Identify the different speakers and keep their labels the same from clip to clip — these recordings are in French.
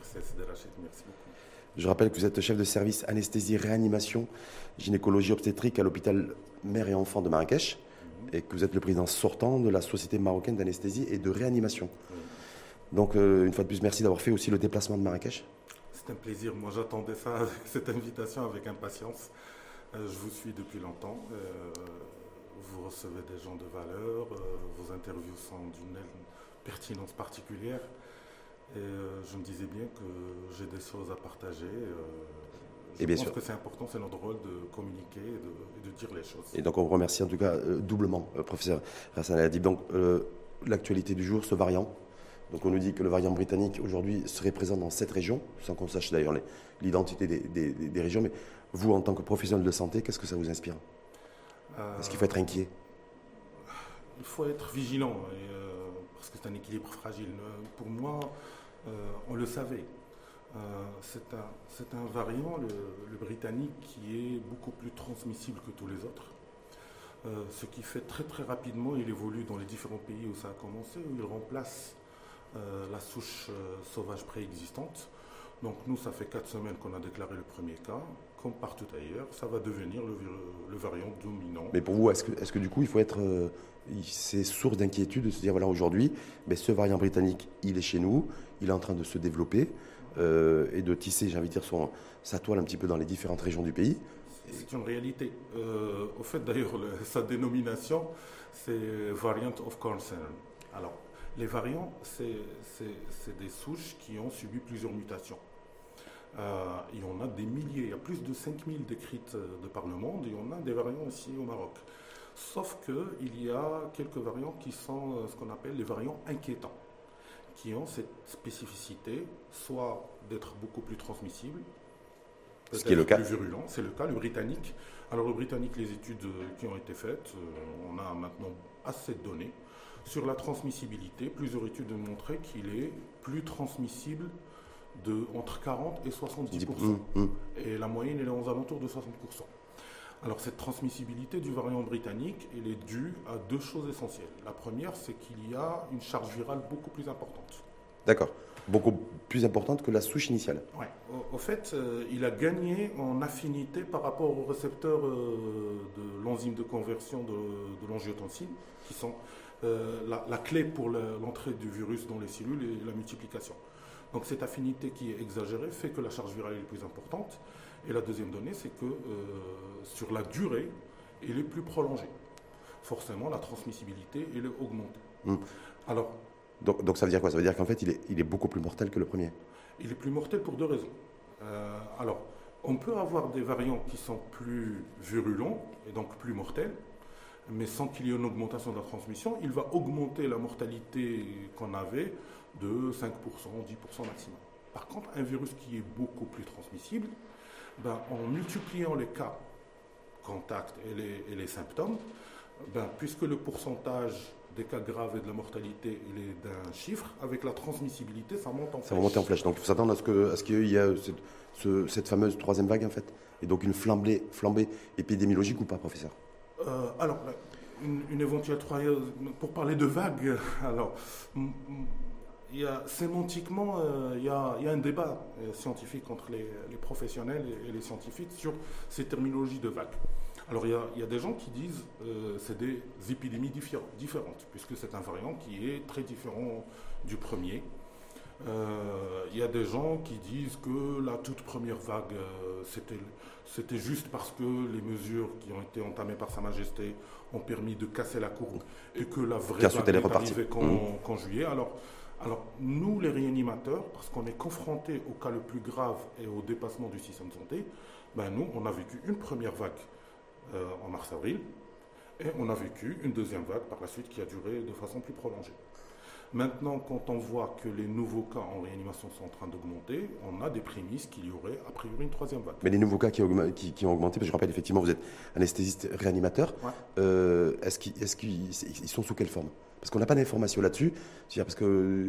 Speaker 1: Merci merci beaucoup.
Speaker 2: Je rappelle que vous êtes chef de service anesthésie, réanimation, gynécologie obstétrique à l'hôpital mère et enfant de Marrakech mhm. et que vous êtes le président sortant de la Société marocaine d'anesthésie et de réanimation. Donc, euh, une fois de plus, merci d'avoir fait aussi le déplacement de Marrakech.
Speaker 1: C'est un plaisir. Moi, j'attendais ça, cette invitation avec impatience. Euh, je vous suis depuis longtemps. Euh, vous recevez des gens de valeur. vos interviews sont d'une pertinence particulière. Et euh, je me disais bien que j'ai des choses à partager. Euh, je et bien pense sûr. que c'est important, c'est notre rôle de communiquer et de, dire les choses.
Speaker 2: Et donc on vous remercie en tout cas euh, doublement, professeur Hassan Aladib. Donc l'actualité du jour, ce variant. Donc on nous dit que le variant britannique aujourd'hui serait présent dans cette région, sans qu'on sache d'ailleurs l'identité des, régions. Mais vous, en tant que professionnel de santé, qu'est-ce que ça vous inspire? Est-ce qu'il faut être inquiet?
Speaker 1: Il faut être vigilant, parce que c'est un équilibre fragile. Pour moi, on le savait. Euh, c'est un, variant, le, britannique, qui est beaucoup plus transmissible que tous les autres. Euh, ce qui fait très très rapidement, il évolue dans les différents pays où ça a commencé, où il remplace la souche sauvage préexistante. Donc nous, ça fait quatre semaines qu'on a déclaré le premier cas. Comme partout ailleurs, ça va devenir le, variant dominant.
Speaker 2: Mais pour vous, est-ce que, est que, du coup, il faut être... c'est source d'inquiétude de se dire, voilà, aujourd'hui, mais ce variant britannique, il est chez nous, il est en train de se développer euh, et de tisser, j'ai envie de dire, son, sa toile un petit peu dans les différentes régions du pays.
Speaker 1: C'est une réalité. Euh, au fait, d'ailleurs, sa dénomination, c'est Variant of Concern. Alors, les variants, c'est des souches qui ont subi plusieurs mutations. Euh, il y en a des milliers, il y a plus de 5000 décrites de par le monde, et on a des variants aussi au Maroc. Sauf qu'il y a quelques variants qui sont ce qu'on appelle les variants inquiétants qui ont cette spécificité, soit d'être beaucoup plus transmissible,
Speaker 2: ce qui est le cas.
Speaker 1: plus virulent, c'est le cas, le britannique. Alors le britannique, les études qui ont été faites, euh, on a maintenant assez de données sur la transmissibilité. Plusieurs études ont montré qu'il est plus transmissible de entre 40 et 70% mmh, mmh. Et la moyenne, elle est aux alentours de 60% alors cette transmissibilité du variant britannique, elle est due à deux choses essentielles. La première, c'est qu'il y a une charge virale beaucoup plus importante.
Speaker 2: D'accord. Beaucoup plus importante que la souche initiale.
Speaker 1: Oui. Au, fait, euh, il a gagné en affinité par rapport aux récepteurs euh, de l'enzyme de conversion de, de l'angiotensine, qui sont euh, la, clé pour l'entrée du virus dans les cellules et la multiplication. Donc cette affinité qui est exagérée fait que la charge virale est plus importante. Et la deuxième donnée, c'est que euh, sur la durée, il est plus prolongé. Forcément, la transmissibilité, elle est augmentée.
Speaker 2: Hmm. Alors, donc, donc, ça veut dire quoi? Ça veut dire qu'en fait, il est, il est, beaucoup plus mortel que le premier?
Speaker 1: Il est plus mortel pour deux raisons. Euh, alors, on peut avoir des variants qui sont plus virulents et donc plus mortels, mais sans qu'il y ait une augmentation de la transmission, il va augmenter la mortalité qu'on avait de 5%, 10% maximum. Par contre, un virus qui est beaucoup plus transmissible, ben, en multipliant les cas contacts et les, symptômes, ben, puisque le pourcentage des cas graves et de la mortalité est d'un chiffre, avec la transmissibilité, ça monte en flèche.
Speaker 2: Ça va monter en flèche. Donc il faut s'attendre à ce qu'il y ait cette, fameuse troisième vague, en fait. Et donc une flambée, flambée épidémiologique ou pas, professeur?
Speaker 1: Euh, Alors, une, une, éventuelle troisième. Pour parler de vague, alors il y a, sémantiquement, euh, il, y a, un débat euh, scientifique entre les, professionnels et, les scientifiques sur ces terminologies de vagues. Alors il y a, des gens qui disent que euh, c'est des épidémies différentes, puisque c'est un variant qui est très différent du premier. il y a des gens qui disent que la toute première vague, c'était juste parce que les mesures qui ont été entamées par Sa Majesté ont permis de casser la courbe et que la vraie vague n'est arrivée mmh. qu'en juillet. Alors, alors, nous, les réanimateurs, parce qu'on est confrontés au cas le plus grave et au dépassement du système de santé, ben nous, on a vécu une première vague euh, en mars-avril et on a vécu une deuxième vague par la suite qui a duré de façon plus prolongée. Maintenant, quand on voit que les nouveaux cas en réanimation sont en train d'augmenter, on a des prémices qu'il y aurait a priori une troisième vague.
Speaker 2: Mais les nouveaux cas qui, ont augmenté, parce que je rappelle effectivement, vous êtes anesthésiste réanimateur, euh, est-ce qu'ils sont sous quelle forme? Parce qu'on n'a pas d'informations là-dessus. Parce que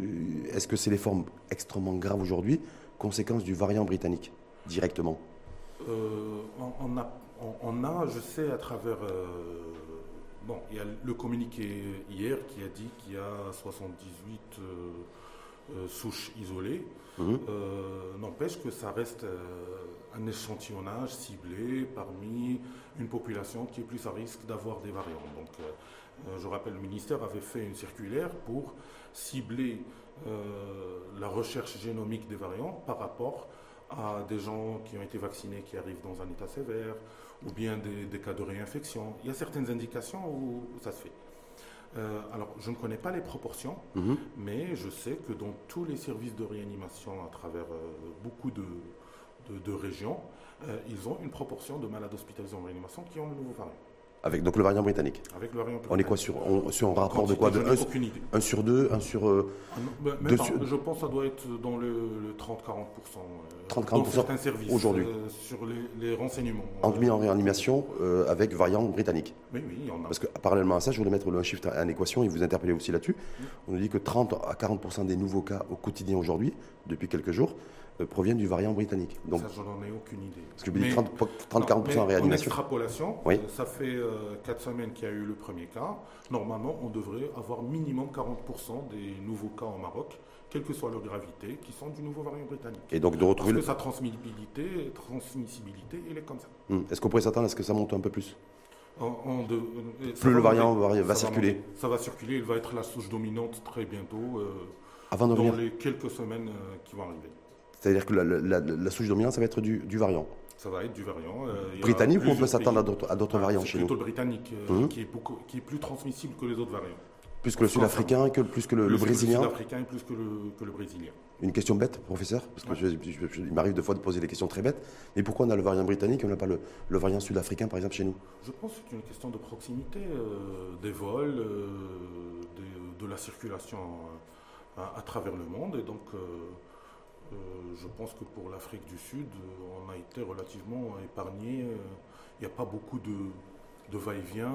Speaker 2: est-ce que c'est les formes extrêmement graves aujourd'hui, conséquence du variant britannique, directement?
Speaker 1: Euh, on, a, on, a, je sais, à travers. Euh, bon, il y a le communiqué hier qui a dit qu'il y a 78 souche isolée.
Speaker 2: Mhm.
Speaker 1: N'empêche que ça reste un échantillonnage ciblé parmi une population qui est plus à risque d'avoir des variants. Donc, je rappelle, le ministère avait fait une circulaire pour cibler la recherche génomique des variants par rapport à des gens qui ont été vaccinés qui arrivent dans un état sévère, ou bien des, cas de réinfection. Il y a certaines indications où ça se fait. Euh, alors, je ne connais pas les proportions,
Speaker 2: Mhm.
Speaker 1: mais je sais que dans tous les services de réanimation à travers euh, beaucoup de, de- de régions, euh, ils ont une proportion de malades hospitalisés en réanimation qui ont le nouveau variant.
Speaker 2: Avec donc le variant britannique.
Speaker 1: Avec le variant
Speaker 2: On est quoi sur, on- sur un rapport de quoi de
Speaker 1: je n'ai
Speaker 2: 1,
Speaker 1: aucune idée.
Speaker 2: sur 2, 1 sur. euh,
Speaker 1: Ah bah, même
Speaker 2: De
Speaker 1: pas.
Speaker 2: su-
Speaker 1: Je pense que ça doit être dans le, le 30-40%. euh,
Speaker 2: 30-40%
Speaker 1: dans certains services
Speaker 2: aujourd'hui.
Speaker 1: euh, sur les, les renseignements. Euh,
Speaker 2: en réanimation euh, avec variant britannique.
Speaker 1: oui, oui, il y en a.
Speaker 2: Parce que parallèlement à ça, je voulais mettre le chiffre en équation et vous interpeller aussi là-dessus. On nous dit que 30 à 40% des nouveaux cas au quotidien aujourd'hui, depuis quelques jours, euh, proviennent du variant britannique. Donc,
Speaker 1: ça, je n'en ai aucune idée.
Speaker 2: parce que je dis
Speaker 1: Mais-
Speaker 2: 30-40%
Speaker 1: non,
Speaker 2: en réanimation.
Speaker 1: En extrapolation,
Speaker 2: Oui.
Speaker 1: euh, ça fait 4 semaines qu'il y a eu le premier cas. Normalement, on devrait avoir minimum 40% des nouveaux cas au Maroc, quelle que soit leur gravité, qui sont du nouveau variant britannique.
Speaker 2: Et donc de
Speaker 1: Parce
Speaker 2: retrouver
Speaker 1: que
Speaker 2: le.
Speaker 1: sa transmissibilité, transmissibilité, elle est comme ça.
Speaker 2: Hmm. Est-ce qu'on pourrait s'attendre à ce que ça monte un peu plus
Speaker 1: En- en de- euh,
Speaker 2: Plus le variant
Speaker 1: monter.
Speaker 2: va-
Speaker 1: Ça
Speaker 2: circuler.
Speaker 1: monter. Ça va circuler, il va être la souche dominante très bientôt, euh,
Speaker 2: Avant de
Speaker 1: dans les quelques semaines euh, qui vont arriver.
Speaker 2: C'est-à-dire que la, la- souche dominante, ça va être du, du variant.
Speaker 1: Ça va être du variant. euh,
Speaker 2: Britannique ou on peut s'attendre à d'autres,
Speaker 1: Ah,
Speaker 2: variants
Speaker 1: c'est
Speaker 2: chez
Speaker 1: plutôt
Speaker 2: nous
Speaker 1: le britannique euh,
Speaker 2: Mhm.
Speaker 1: qui, est beaucoup- qui est plus transmissible que les autres variants.
Speaker 2: Plus que le sud-africain, que, plus que le, le
Speaker 1: Plus que
Speaker 2: brésilien
Speaker 1: Le sud-africain et plus que le, que le brésilien.
Speaker 2: Une question bête, professeur, parce que je- je- je- il m'arrive des fois de poser des questions très bêtes. Mais pourquoi on a le variant britannique et on n'a pas le, le variant sud-africain, par exemple, chez nous?
Speaker 1: Je pense que c'est une question de proximité euh, des vols, des- de la circulation à, à travers le monde. Et donc, je pense que pour l'Afrique du Sud, euh, on a été relativement épargné. Euh, Il n'y a pas beaucoup de, va-et-vient.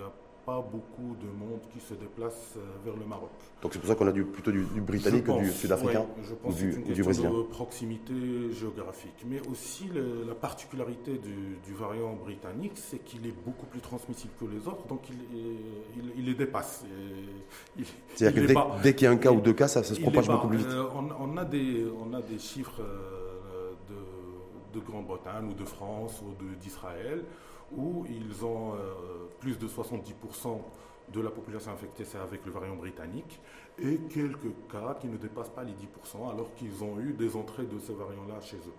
Speaker 1: euh, pas beaucoup de monde qui se déplace euh, vers le Maroc.
Speaker 2: Donc c'est pour ça qu'on a du, plutôt du, du britannique que du sud-africain
Speaker 1: je pense
Speaker 2: ou
Speaker 1: que
Speaker 2: du,
Speaker 1: c'est une
Speaker 2: ou
Speaker 1: question de proximité géographique. Mais aussi le- la particularité du, du variant britannique, c'est qu'il est beaucoup plus transmissible que les autres, donc il, est- il, il les dépasse. Et
Speaker 2: C'est-à-dire que dès, qu'il y a un cas ou deux cas, ça, ça se propage beaucoup plus vite.
Speaker 1: Euh, on, on a des, on a des chiffres euh, de, de Grande-Bretagne ou de France ou de- d'Israël où ils ont euh, plus de 70% de la population infectée, c'est avec le variant britannique, et quelques cas qui ne dépassent pas les 10%, alors qu'ils ont eu des entrées de ce variant-là chez eux.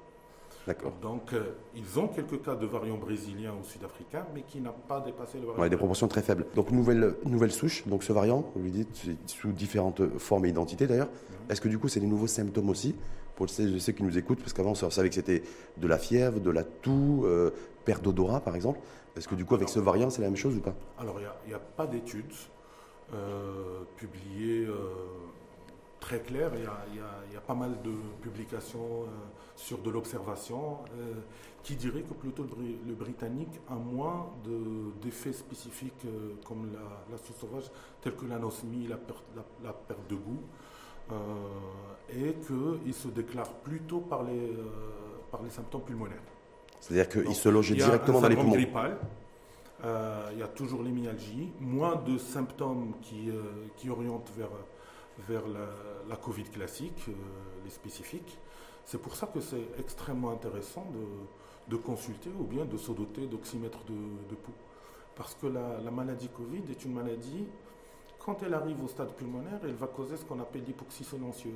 Speaker 2: D'accord.
Speaker 1: Donc, euh, ils ont quelques cas de variant brésilien ou sud-africain, mais qui n'a pas dépassé le variant
Speaker 2: Ouais, des proportions très faibles. Donc nouvelle, nouvelle souche, donc ce variant, vous lui dites, sous différentes formes et identités d'ailleurs. Est-ce que du coup c'est des nouveaux symptômes aussi? Pour ceux, ceux qui nous écoutent Parce qu'avant on savait que c'était de la fièvre, de la toux, euh, perte d'odorat par exemple. Est-ce que du coup avec ce variant c'est la même chose ou pas?
Speaker 1: Alors, il n'y a, pas d'études euh, publiées euh, très claires. Il y a, y y pas mal de publications euh, sur de l'observation qui diraient que plutôt le, Bri- le britannique a moins de- d'effets spécifiques comme la, la sauce sauvage, tels que l'anosmie, la perte, la, la perte de goût, et qu'il se déclare plutôt par les, par les symptômes pulmonaires.
Speaker 2: C'est-à-dire qu'il se loge
Speaker 1: il y a
Speaker 2: directement dans les poumons.
Speaker 1: grippal, euh, il y a toujours les myalgies, moins de symptômes qui, euh, qui orientent vers, vers la, la Covid classique, euh, les spécifiques. C'est pour ça que c'est extrêmement intéressant de, de consulter ou bien de se doter d'oxymètre de, de pouls. Parce que la, la maladie Covid est une maladie, quand elle arrive au stade pulmonaire, elle va causer ce qu'on appelle l'hypoxie silencieuse.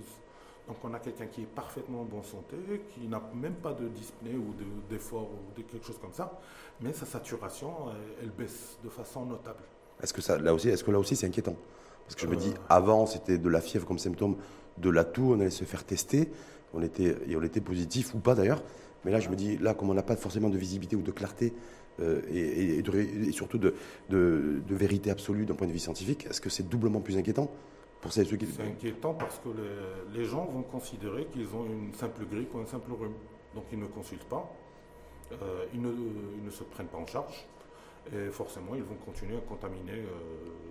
Speaker 1: Donc on a quelqu'un qui est parfaitement en bonne santé, qui n'a même pas de dyspnée ou de- d'effort ou de quelque chose comme ça, mais sa saturation, elle, elle baisse de façon notable.
Speaker 2: Est-ce que ça, là aussi, est-ce que là aussi c'est inquiétant? Parce que je me
Speaker 1: Euh.
Speaker 2: dis, avant c'était de la fièvre comme symptôme, de la toux, on allait se faire tester, on était, et on était positif ou pas d'ailleurs. Mais là, je me dis, là, comme on n'a pas forcément de visibilité ou de clarté, euh, et, et de ré- et surtout de, de- de vérité absolue d'un point de vue scientifique, est-ce que c'est doublement plus inquiétant? Pour celles et ceux qui.
Speaker 1: C'est inquiétant parce que les, les gens vont considérer qu'ils ont une simple grippe ou un simple rhume. Donc ils ne consultent pas, euh, ils, ne, ils ne se prennent pas en charge. Et forcément, ils vont continuer à contaminer euh,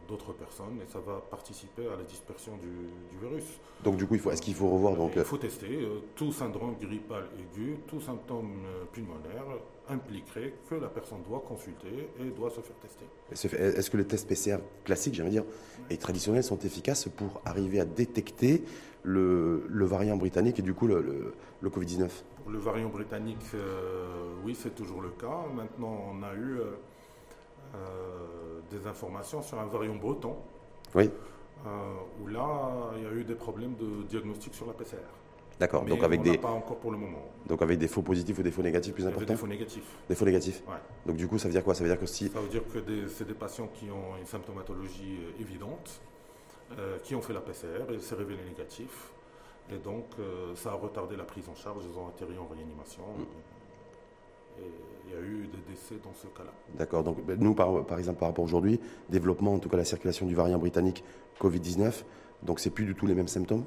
Speaker 1: d'autres personnes et ça va participer à la dispersion du, virus.
Speaker 2: Donc du coup, est-ce qu'il faut revoir donc
Speaker 1: Il faut tester euh, tout syndrome grippal aigu, tout symptôme euh, pulmonaire impliquerait que la personne doit consulter et doit se faire tester.
Speaker 2: Est-ce que les tests PCR classiques, j'aimerais dire, et traditionnels sont efficaces pour arriver à détecter le, variant britannique et du coup le, Covid-19
Speaker 1: le variant britannique, oui, c'est toujours le cas. Maintenant, on a eu euh, des informations sur un variant breton.
Speaker 2: Oui.
Speaker 1: Euh, où là, il y a eu des problèmes de diagnostic sur la PCR.
Speaker 2: D'accord. Donc avec des.
Speaker 1: Pas encore pour le moment.
Speaker 2: Donc avec des faux positifs ou des faux négatifs plus importants.
Speaker 1: Des faux négatifs.
Speaker 2: Des faux négatifs.
Speaker 1: Ouais.
Speaker 2: Donc du coup, ça veut dire quoi? Ça veut dire que si.
Speaker 1: Ça veut dire que c'est des patients qui ont une symptomatologie euh, évidente, qui ont fait la PCR et s'est révélé négatif. Et donc, ça a retardé la prise en charge. Ils ont atterri en réanimation. Mm. Et il y a eu des décès dans ce cas-là.
Speaker 2: D'accord. Donc, ben, nous, par, par, exemple, par rapport aujourd'hui, développement, en tout cas la circulation du variant britannique Covid-19, donc c'est plus du tout les mêmes symptômes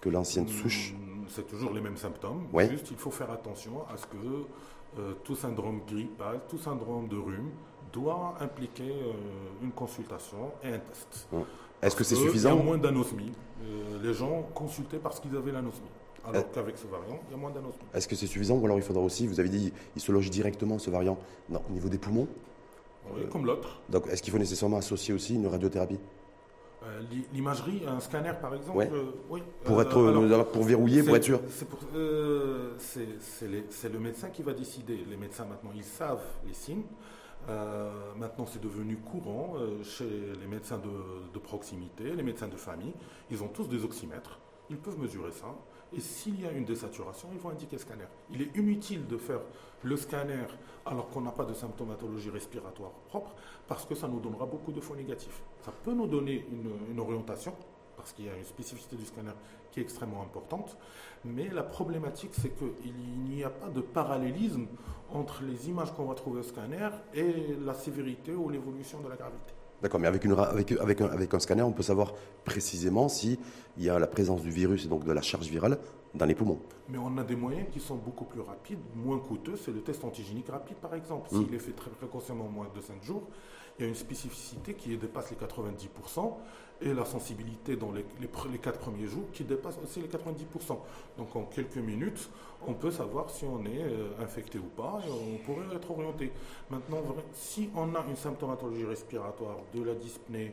Speaker 2: que l'ancienne hmm, souche
Speaker 1: C'est toujours les mêmes symptômes. Juste, il faut faire attention à ce que euh, tout syndrome grippal, tout syndrome de rhume doit impliquer euh, une consultation et un test.
Speaker 2: Est-ce que c'est suffisant
Speaker 1: Il y a moins d'anosmie. Euh, les gens consultaient parce qu'ils avaient l'anosmie. Alors qu'avec ce variant, il y a moins d'anosmie.
Speaker 2: Est-ce que c'est suffisant ou alors il faudra aussi, vous avez dit, il se loge directement ce variant au niveau des poumons?
Speaker 1: Oui, comme l'autre.
Speaker 2: Donc est-ce qu'il faut nécessairement associer aussi une radiothérapie?
Speaker 1: Euh, L'imagerie, un scanner par exemple,
Speaker 2: euh, oui. Pour, être, pour verrouiller, pour être sûr
Speaker 1: C'est le médecin qui va décider. Les médecins maintenant, ils savent les signes. maintenant, c'est devenu courant chez les médecins de, de, proximité, les médecins de famille. Ils ont tous des oxymètres. Ils peuvent mesurer ça. Et s'il y a une désaturation, ils vont indiquer scanner. Il est inutile de faire le scanner alors qu'on n'a pas de symptomatologie respiratoire propre, parce que ça nous donnera beaucoup de faux négatifs. Ça peut nous donner une, orientation, parce qu'il y a une spécificité du scanner qui est extrêmement importante, mais la problématique, c'est qu'il n'y a pas de parallélisme entre les images qu'on va trouver au scanner et la sévérité ou l'évolution de la gravité.
Speaker 2: D'accord, mais avec, une, avec, avec, un, avec, un, scanner, on peut savoir précisément s'il y a la présence du virus et donc de la charge virale dans les poumons.
Speaker 1: Mais on a des moyens qui sont beaucoup plus rapides, moins coûteux. C'est le test antigénique rapide, par exemple. S'il hmm. est fait très précocement en moins de 5 jours, il y a une spécificité qui dépasse les 90% et la sensibilité dans les, 4 premiers jours qui dépasse aussi les 90%. Donc en quelques minutes, on peut savoir si on est euh, infecté ou pas et on pourrait être orienté. Maintenant, si on a une symptomatologie respiratoire, de la dyspnée,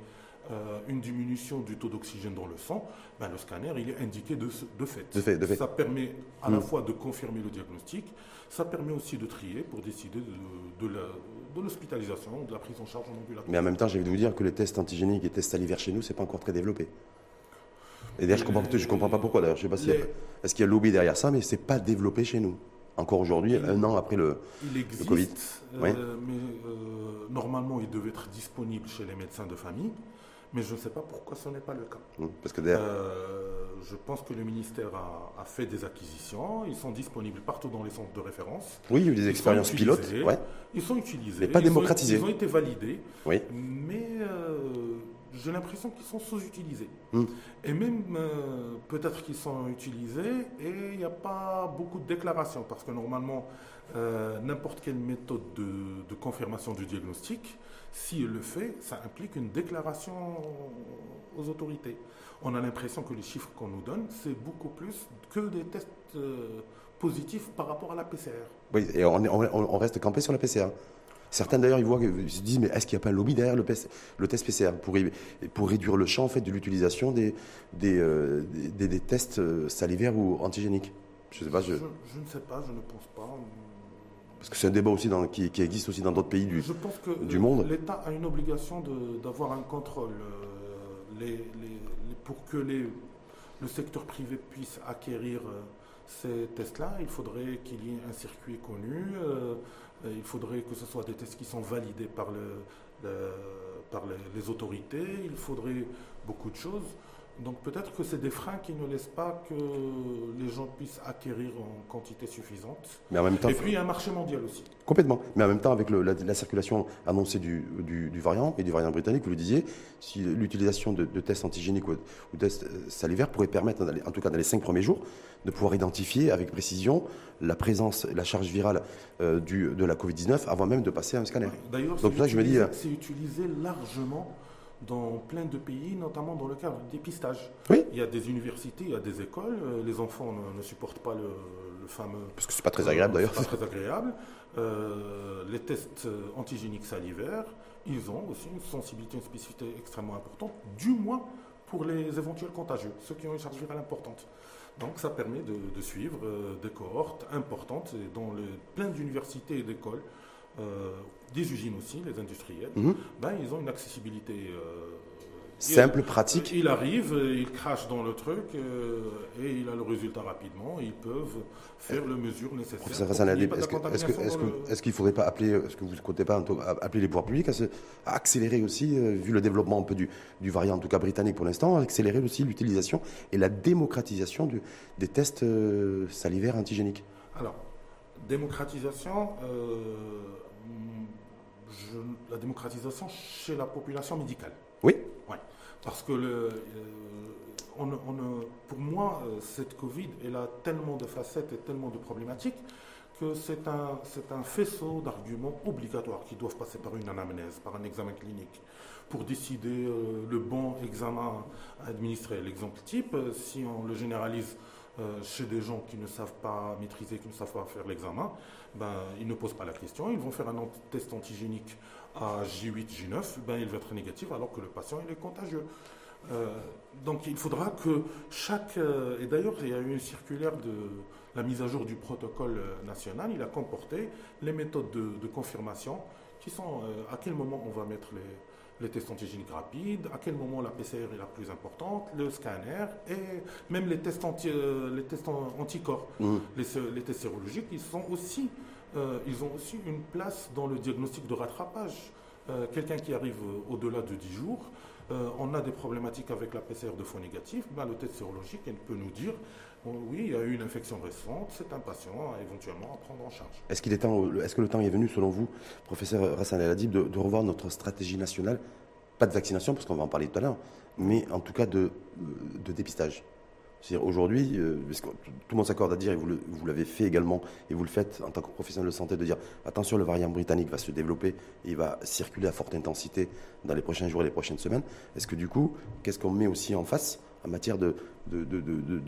Speaker 1: euh, une diminution du taux d'oxygène dans le sang, ben le scanner il est indiqué de, de, fait.
Speaker 2: de, fait.
Speaker 1: Ça permet à la hmm. fois de confirmer le diagnostic, ça permet aussi de trier pour décider de, de l'hospitalisation, de, la prise en charge en ambulatoire.
Speaker 2: Mais en même temps, j'ai envie de vous dire que les tests antigéniques et tests salivaires chez nous, c'est pas encore très développé. Et d'ailleurs, je comprends, je comprends pas pourquoi. D'ailleurs, je sais pas si est-ce qu'il y a lobby derrière ça, mais c'est pas développé chez nous. Encore aujourd'hui, un an après le,
Speaker 1: il existe,
Speaker 2: le Covid.
Speaker 1: Euh, mais euh, normalement, il devait être disponible chez les médecins de famille. Mais je ne sais pas pourquoi ce n'est pas le cas.
Speaker 2: Mmh, parce que
Speaker 1: euh, je pense que le ministère a, fait des acquisitions. Ils sont disponibles partout dans les centres de référence.
Speaker 2: Oui, il y a eu des expériences pilotes.
Speaker 1: Ils sont utilisés.
Speaker 2: Mais pas démocratisés.
Speaker 1: ils ont été validés.
Speaker 2: Oui.
Speaker 1: Mais euh, j'ai l'impression qu'ils sont sous-utilisés. Mmh. Et même euh, peut-être qu'ils sont utilisés et il n'y a pas beaucoup de déclarations. Parce que normalement, n'importe quelle méthode de, de confirmation du diagnostic, s'il le fait, ça implique une déclaration aux autorités. On a l'impression que les chiffres qu'on nous donne, c'est beaucoup plus que des tests euh, positifs par rapport à la PCR.
Speaker 2: Oui, et on, reste campé sur la PCR. Certains d'ailleurs, ils, voient, ils se disent, mais est-ce qu'il n'y a pas un lobby derrière le, test PCR pour, pour réduire le champ en fait, de l'utilisation des, des, euh, tests euh, salivaires ou antigéniques?
Speaker 1: Je, sais pas, je... je ne sais pas, je ne pense pas.
Speaker 2: Parce que c'est un débat aussi dans, qui, existe aussi dans d'autres pays du,
Speaker 1: Je pense que
Speaker 2: du monde.
Speaker 1: L'État a une obligation d'avoir un contrôle. Euh, pour que les, le secteur privé puisse acquérir euh, ces tests-là, il faudrait qu'il y ait un circuit connu. Euh, il faudrait que ce soit des tests qui sont validés par, le, par les, autorités. Il faudrait beaucoup de choses. Donc peut-être que c'est des freins qui ne laissent pas que les gens puissent acquérir en quantité suffisante.
Speaker 2: Mais en même temps,
Speaker 1: et puis il y a un marché mondial aussi.
Speaker 2: Complètement. Mais en même temps, avec la, circulation annoncée du, variant et du variant britannique, vous le disiez, si l'utilisation de, tests antigéniques ou, tests euh, salivaires pourrait permettre, en tout cas dans les cinq premiers jours, de pouvoir identifier avec précision la présence, la charge virale euh, du, de la Covid-19 avant même de passer à un scanner.
Speaker 1: D'ailleurs, euh, c'est utilisé largement dans plein de pays, notamment dans le cadre du dépistage.
Speaker 2: Oui.
Speaker 1: Il y a des universités, il y a des écoles, euh, les enfants ne, supportent pas le, fameux...
Speaker 2: Parce que c'est pas très agréable d'ailleurs.
Speaker 1: pas très agréable. Euh, les tests antigéniques salivaires, ils ont aussi une sensibilité, une spécificité extrêmement importante, du moins pour les éventuels contagieux, ceux qui ont une charge virale importante. Donc ça permet de, suivre euh, des cohortes importantes dans le, plein d'universités et d'écoles euh, des usines aussi, les industriels, mhm. ben, ils ont une accessibilité
Speaker 2: euh, simple, pratique.
Speaker 1: Il arrive, il crache dans le truc euh, et il a le résultat rapidement. Ils peuvent faire le mesure nécessaire.
Speaker 2: Est-ce qu'il ne faudrait pas appeler, est-ce que vous ne comptez pas appeler les pouvoirs publics à, accélérer aussi, vu le développement un peu du, du, variant, en tout cas britannique pour l'instant, accélérer aussi l'utilisation et la démocratisation des tests salivaires antigéniques?
Speaker 1: Alors, démocratisation la démocratisation chez la population médicale.
Speaker 2: Oui.
Speaker 1: Parce que le, euh, on, pour moi, euh, cette Covid, elle a tellement de facettes et tellement de problématiques que c'est un, c'est un faisceau d'arguments obligatoires qui doivent passer par une anamnèse, par un examen clinique, pour décider euh, le bon examen à administrer. L'exemple type, si on le généralise euh, chez des gens qui ne savent pas maîtriser, qui ne savent pas faire l'examen, ben, ils ne posent pas la question, ils vont faire un test antigénique à J8, J9, ben, il va être négatif alors que le patient est contagieux. Euh, donc il faudra que chaque... Euh, et d'ailleurs, il y a eu une circulaire de la mise à jour du protocole national, il a comporté les méthodes de, confirmation qui sont à quel moment on va mettre les, les tests antigéniques rapides, à quel moment la PCR est la plus importante, le scanner et même les tests, anti, euh, les tests anticorps, mmh. les, tests sérologiques, ils, sont aussi, euh, ils ont aussi une place dans le diagnostic de rattrapage. Euh, quelqu'un qui arrive au-delà de 10 jours, on a des problématiques avec la PCR de faux négatif, ben, le test sérologique il peut nous dire oui, il y a eu une infection récente, c'est un patient éventuellement à prendre en charge.
Speaker 2: Est-ce qu'il est est-ce que le temps est venu, selon vous, professeur Rassan de, revoir notre stratégie nationale, pas de vaccination, parce qu'on va en parler tout à l'heure, mais en tout cas de, de dépistage c'est-à-dire aujourd'hui, euh, tout le monde s'accorde à dire, et vous l'avez fait également, et vous le faites en tant que professionnel de santé, de dire attention, le variant britannique va se développer, et il va circuler à forte intensité dans les prochains jours et les prochaines semaines. Est-ce que du coup, qu'est-ce qu'on met aussi en face en matière de,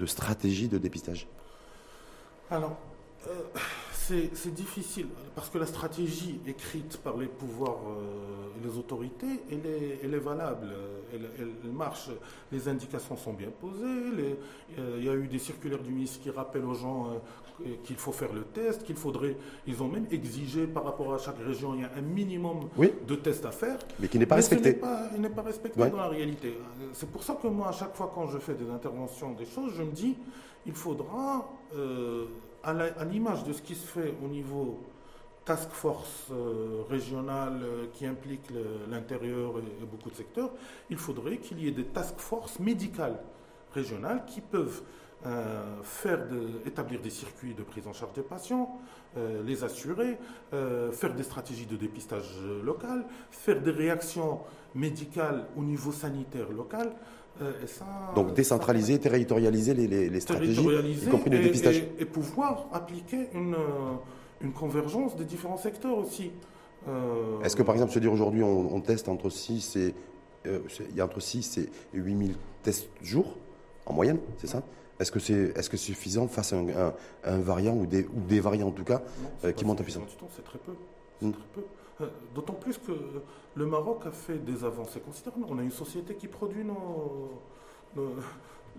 Speaker 2: stratégie de dépistage
Speaker 1: Alors, euh, c'est difficile, parce que la stratégie écrite par les pouvoirs euh, et les autorités, elle est, valable, elle, marche, les indications sont bien posées, euh, il y a eu des circulaires du ministre qui rappellent aux gens qu'il faut faire le test, qu'il faudrait, ils ont même exigé par rapport à chaque région, il y a un minimum de tests à faire.
Speaker 2: Mais qui n'est pas respecté.
Speaker 1: Il n'est pas, respecté dans la réalité. C'est pour ça que moi, à chaque fois quand je fais des interventions, des choses, je me dis, il faudra, euh, à l'image de ce qui se fait au niveau task force euh, régionale euh, qui implique l'intérieur et, beaucoup de secteurs, il faudrait qu'il y ait des task force médicales régionales qui peuvent euh, faire établir des circuits de prise en charge des patients, euh, les assurer, euh, faire des stratégies de dépistage local, faire des réactions médicales au niveau sanitaire local.
Speaker 2: Et ça, Donc décentraliser, territorialiser les, stratégies, y compris le dépistage.
Speaker 1: Et, pouvoir appliquer une, une, convergence des différents secteurs aussi.
Speaker 2: Est-ce que par exemple, se dire aujourd'hui on, teste entre 6 et, il y a entre 6 et 8 000 tests jour en moyenne, c'est ça? Est-ce que c'est est -ce suffisant face à un, variant ou des, ou des, variants en tout cas euh, qui montent en puissance
Speaker 1: C'est très peu. Hmm. Euh, d'autant plus que le Maroc a fait des avancées considérables. On a une société qui produit nos,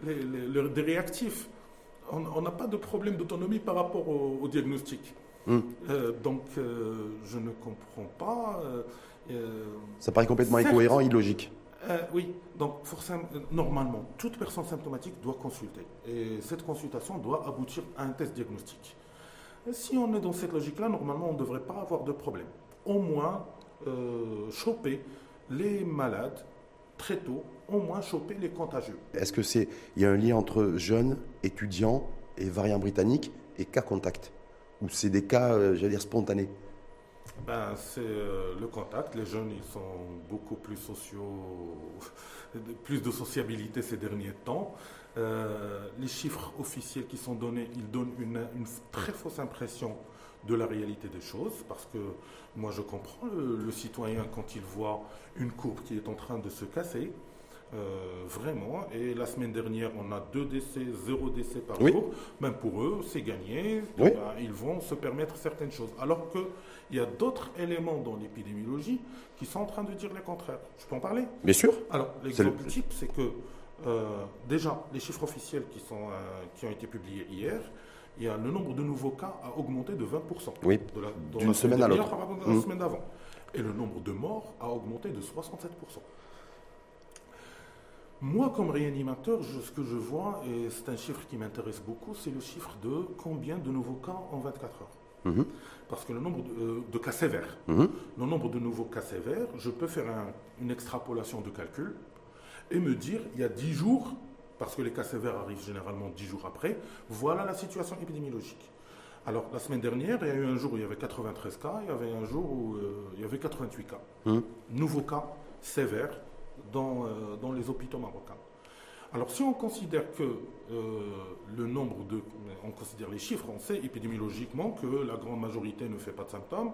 Speaker 1: des réactifs. On n'a pas de problème d'autonomie par rapport au, diagnostic. Hmm. Euh, donc je ne comprends pas.
Speaker 2: Ça paraît complètement incohérent, illogique.
Speaker 1: Euh, oui, donc normalement, toute personne symptomatique doit consulter. Et cette consultation doit aboutir à un test diagnostique. si on est dans cette logique-là, normalement, on ne devrait pas avoir de problème. Au moins, euh, choper les malades très tôt, au moins choper les contagieux.
Speaker 2: Est-ce que c'est il y a un lien entre jeunes, étudiants et variants britanniques et cas contact? Ou c'est des cas, euh, j'allais dire, spontanés?
Speaker 1: Ben, c'est euh, le contact. Les jeunes, ils sont beaucoup plus sociaux, plus de sociabilité ces derniers temps. Euh, les chiffres officiels qui sont donnés, ils donnent une, très fausse impression de la réalité des choses, parce que moi je comprends le, le citoyen quand il voit une courbe qui est en train de se casser, euh, vraiment. Et la semaine dernière, on a deux décès, zéro décès par
Speaker 2: Oui.
Speaker 1: jour. Même pour eux, c'est gagné.
Speaker 2: Oui.
Speaker 1: Ben, ils vont se permettre certaines choses. Alors qu'il y a d'autres éléments dans l'épidémiologie qui sont en train de dire le contraire. Je peux en parler?
Speaker 2: Bien sûr.
Speaker 1: Alors, l'exemple
Speaker 2: le-
Speaker 1: type, c'est que euh, déjà, les chiffres officiels qui, sont, euh, qui ont été publiés hier, il y a le nombre de nouveaux cas a augmenté de 20%.
Speaker 2: Oui. D'une semaine à l'autre.
Speaker 1: la
Speaker 2: Mhm.
Speaker 1: semaine d'avant. Et le nombre de morts a augmenté de 67%. Moi, comme réanimateur, je- ce que je vois, et c'est un chiffre qui m'intéresse beaucoup, c'est le chiffre de combien de nouveaux cas en 24 heures.
Speaker 2: Mhm.
Speaker 1: Parce que le nombre de, euh, de cas sévères,
Speaker 2: Mhm.
Speaker 1: le nombre de nouveaux cas sévères, je peux faire un- une extrapolation de calcul et me dire, il y a 10 jours, parce que les cas sévères arrivent généralement 10 jours après, voilà la situation épidémiologique. Alors, la semaine dernière, il y a eu un jour où il y avait 93 cas, il y avait un jour où euh, il y avait 88 cas.
Speaker 2: Mhm.
Speaker 1: Nouveaux cas sévères dans, euh, dans les hôpitaux marocains. Alors, si on considère que euh, le nombre de. On considère les chiffres, on sait épidémiologiquement que la grande majorité ne fait pas de symptômes.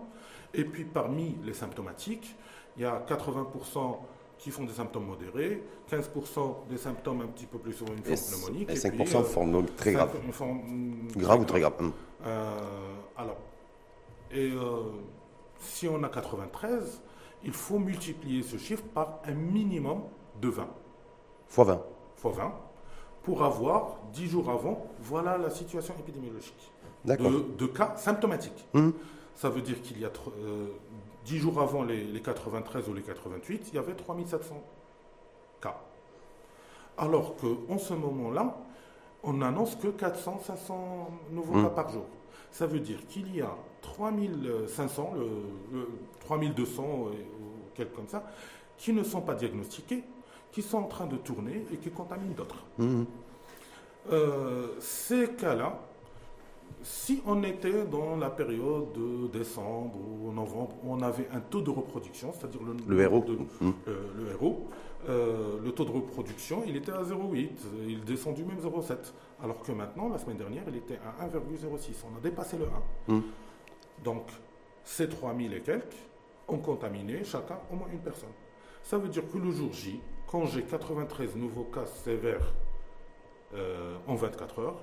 Speaker 1: Et puis, parmi les symptomatiques, il y a 80% qui font des symptômes modérés, 15% des symptômes un petit peu plus sur une
Speaker 2: Et,
Speaker 1: forme pneumonique.
Speaker 2: et
Speaker 1: puis,
Speaker 2: 5%
Speaker 1: euh,
Speaker 2: forme donc très grave.
Speaker 1: forme, hum,
Speaker 2: Grave ou très grave
Speaker 1: euh, alors, et si on a 93, il faut multiplier ce chiffre par un minimum de 20,
Speaker 2: Fois 20.
Speaker 1: fois 20, pour avoir 10 jours avant, voilà la situation épidémiologique
Speaker 2: D'accord.
Speaker 1: de, de cas symptomatiques.
Speaker 2: Mhm.
Speaker 1: Ça veut dire qu'il y a tr- euh, 10 jours avant les, les 93 ou les 88, il y avait 3700 cas. Alors qu'en ce moment-là, on n'annonce que 400, 500 nouveaux
Speaker 2: Mhm.
Speaker 1: cas par jour. Ça veut dire qu'il y a 3500, le, le 3200 ou, ou quelque comme ça, qui ne sont pas diagnostiqués, qui sont en train de tourner et qui contaminent d'autres.
Speaker 2: Mhm.
Speaker 1: Euh, ces cas-là, si on était dans la période de décembre ou novembre, on avait un taux de reproduction, c'est-à-dire le,
Speaker 2: Le héros.
Speaker 1: de-
Speaker 2: Mhm.
Speaker 1: euh, le héros, euh, le taux de reproduction, il était à 0,8, il descend du même 0,7. Alors que maintenant, la semaine dernière, il était à 1,06. On a dépassé le 1.
Speaker 2: Mhm.
Speaker 1: Donc, ces 3000 et quelques ont contaminé chacun au moins une personne. Ça veut dire que le jour J, quand j'ai 93 nouveaux cas sévères euh, en 24 heures,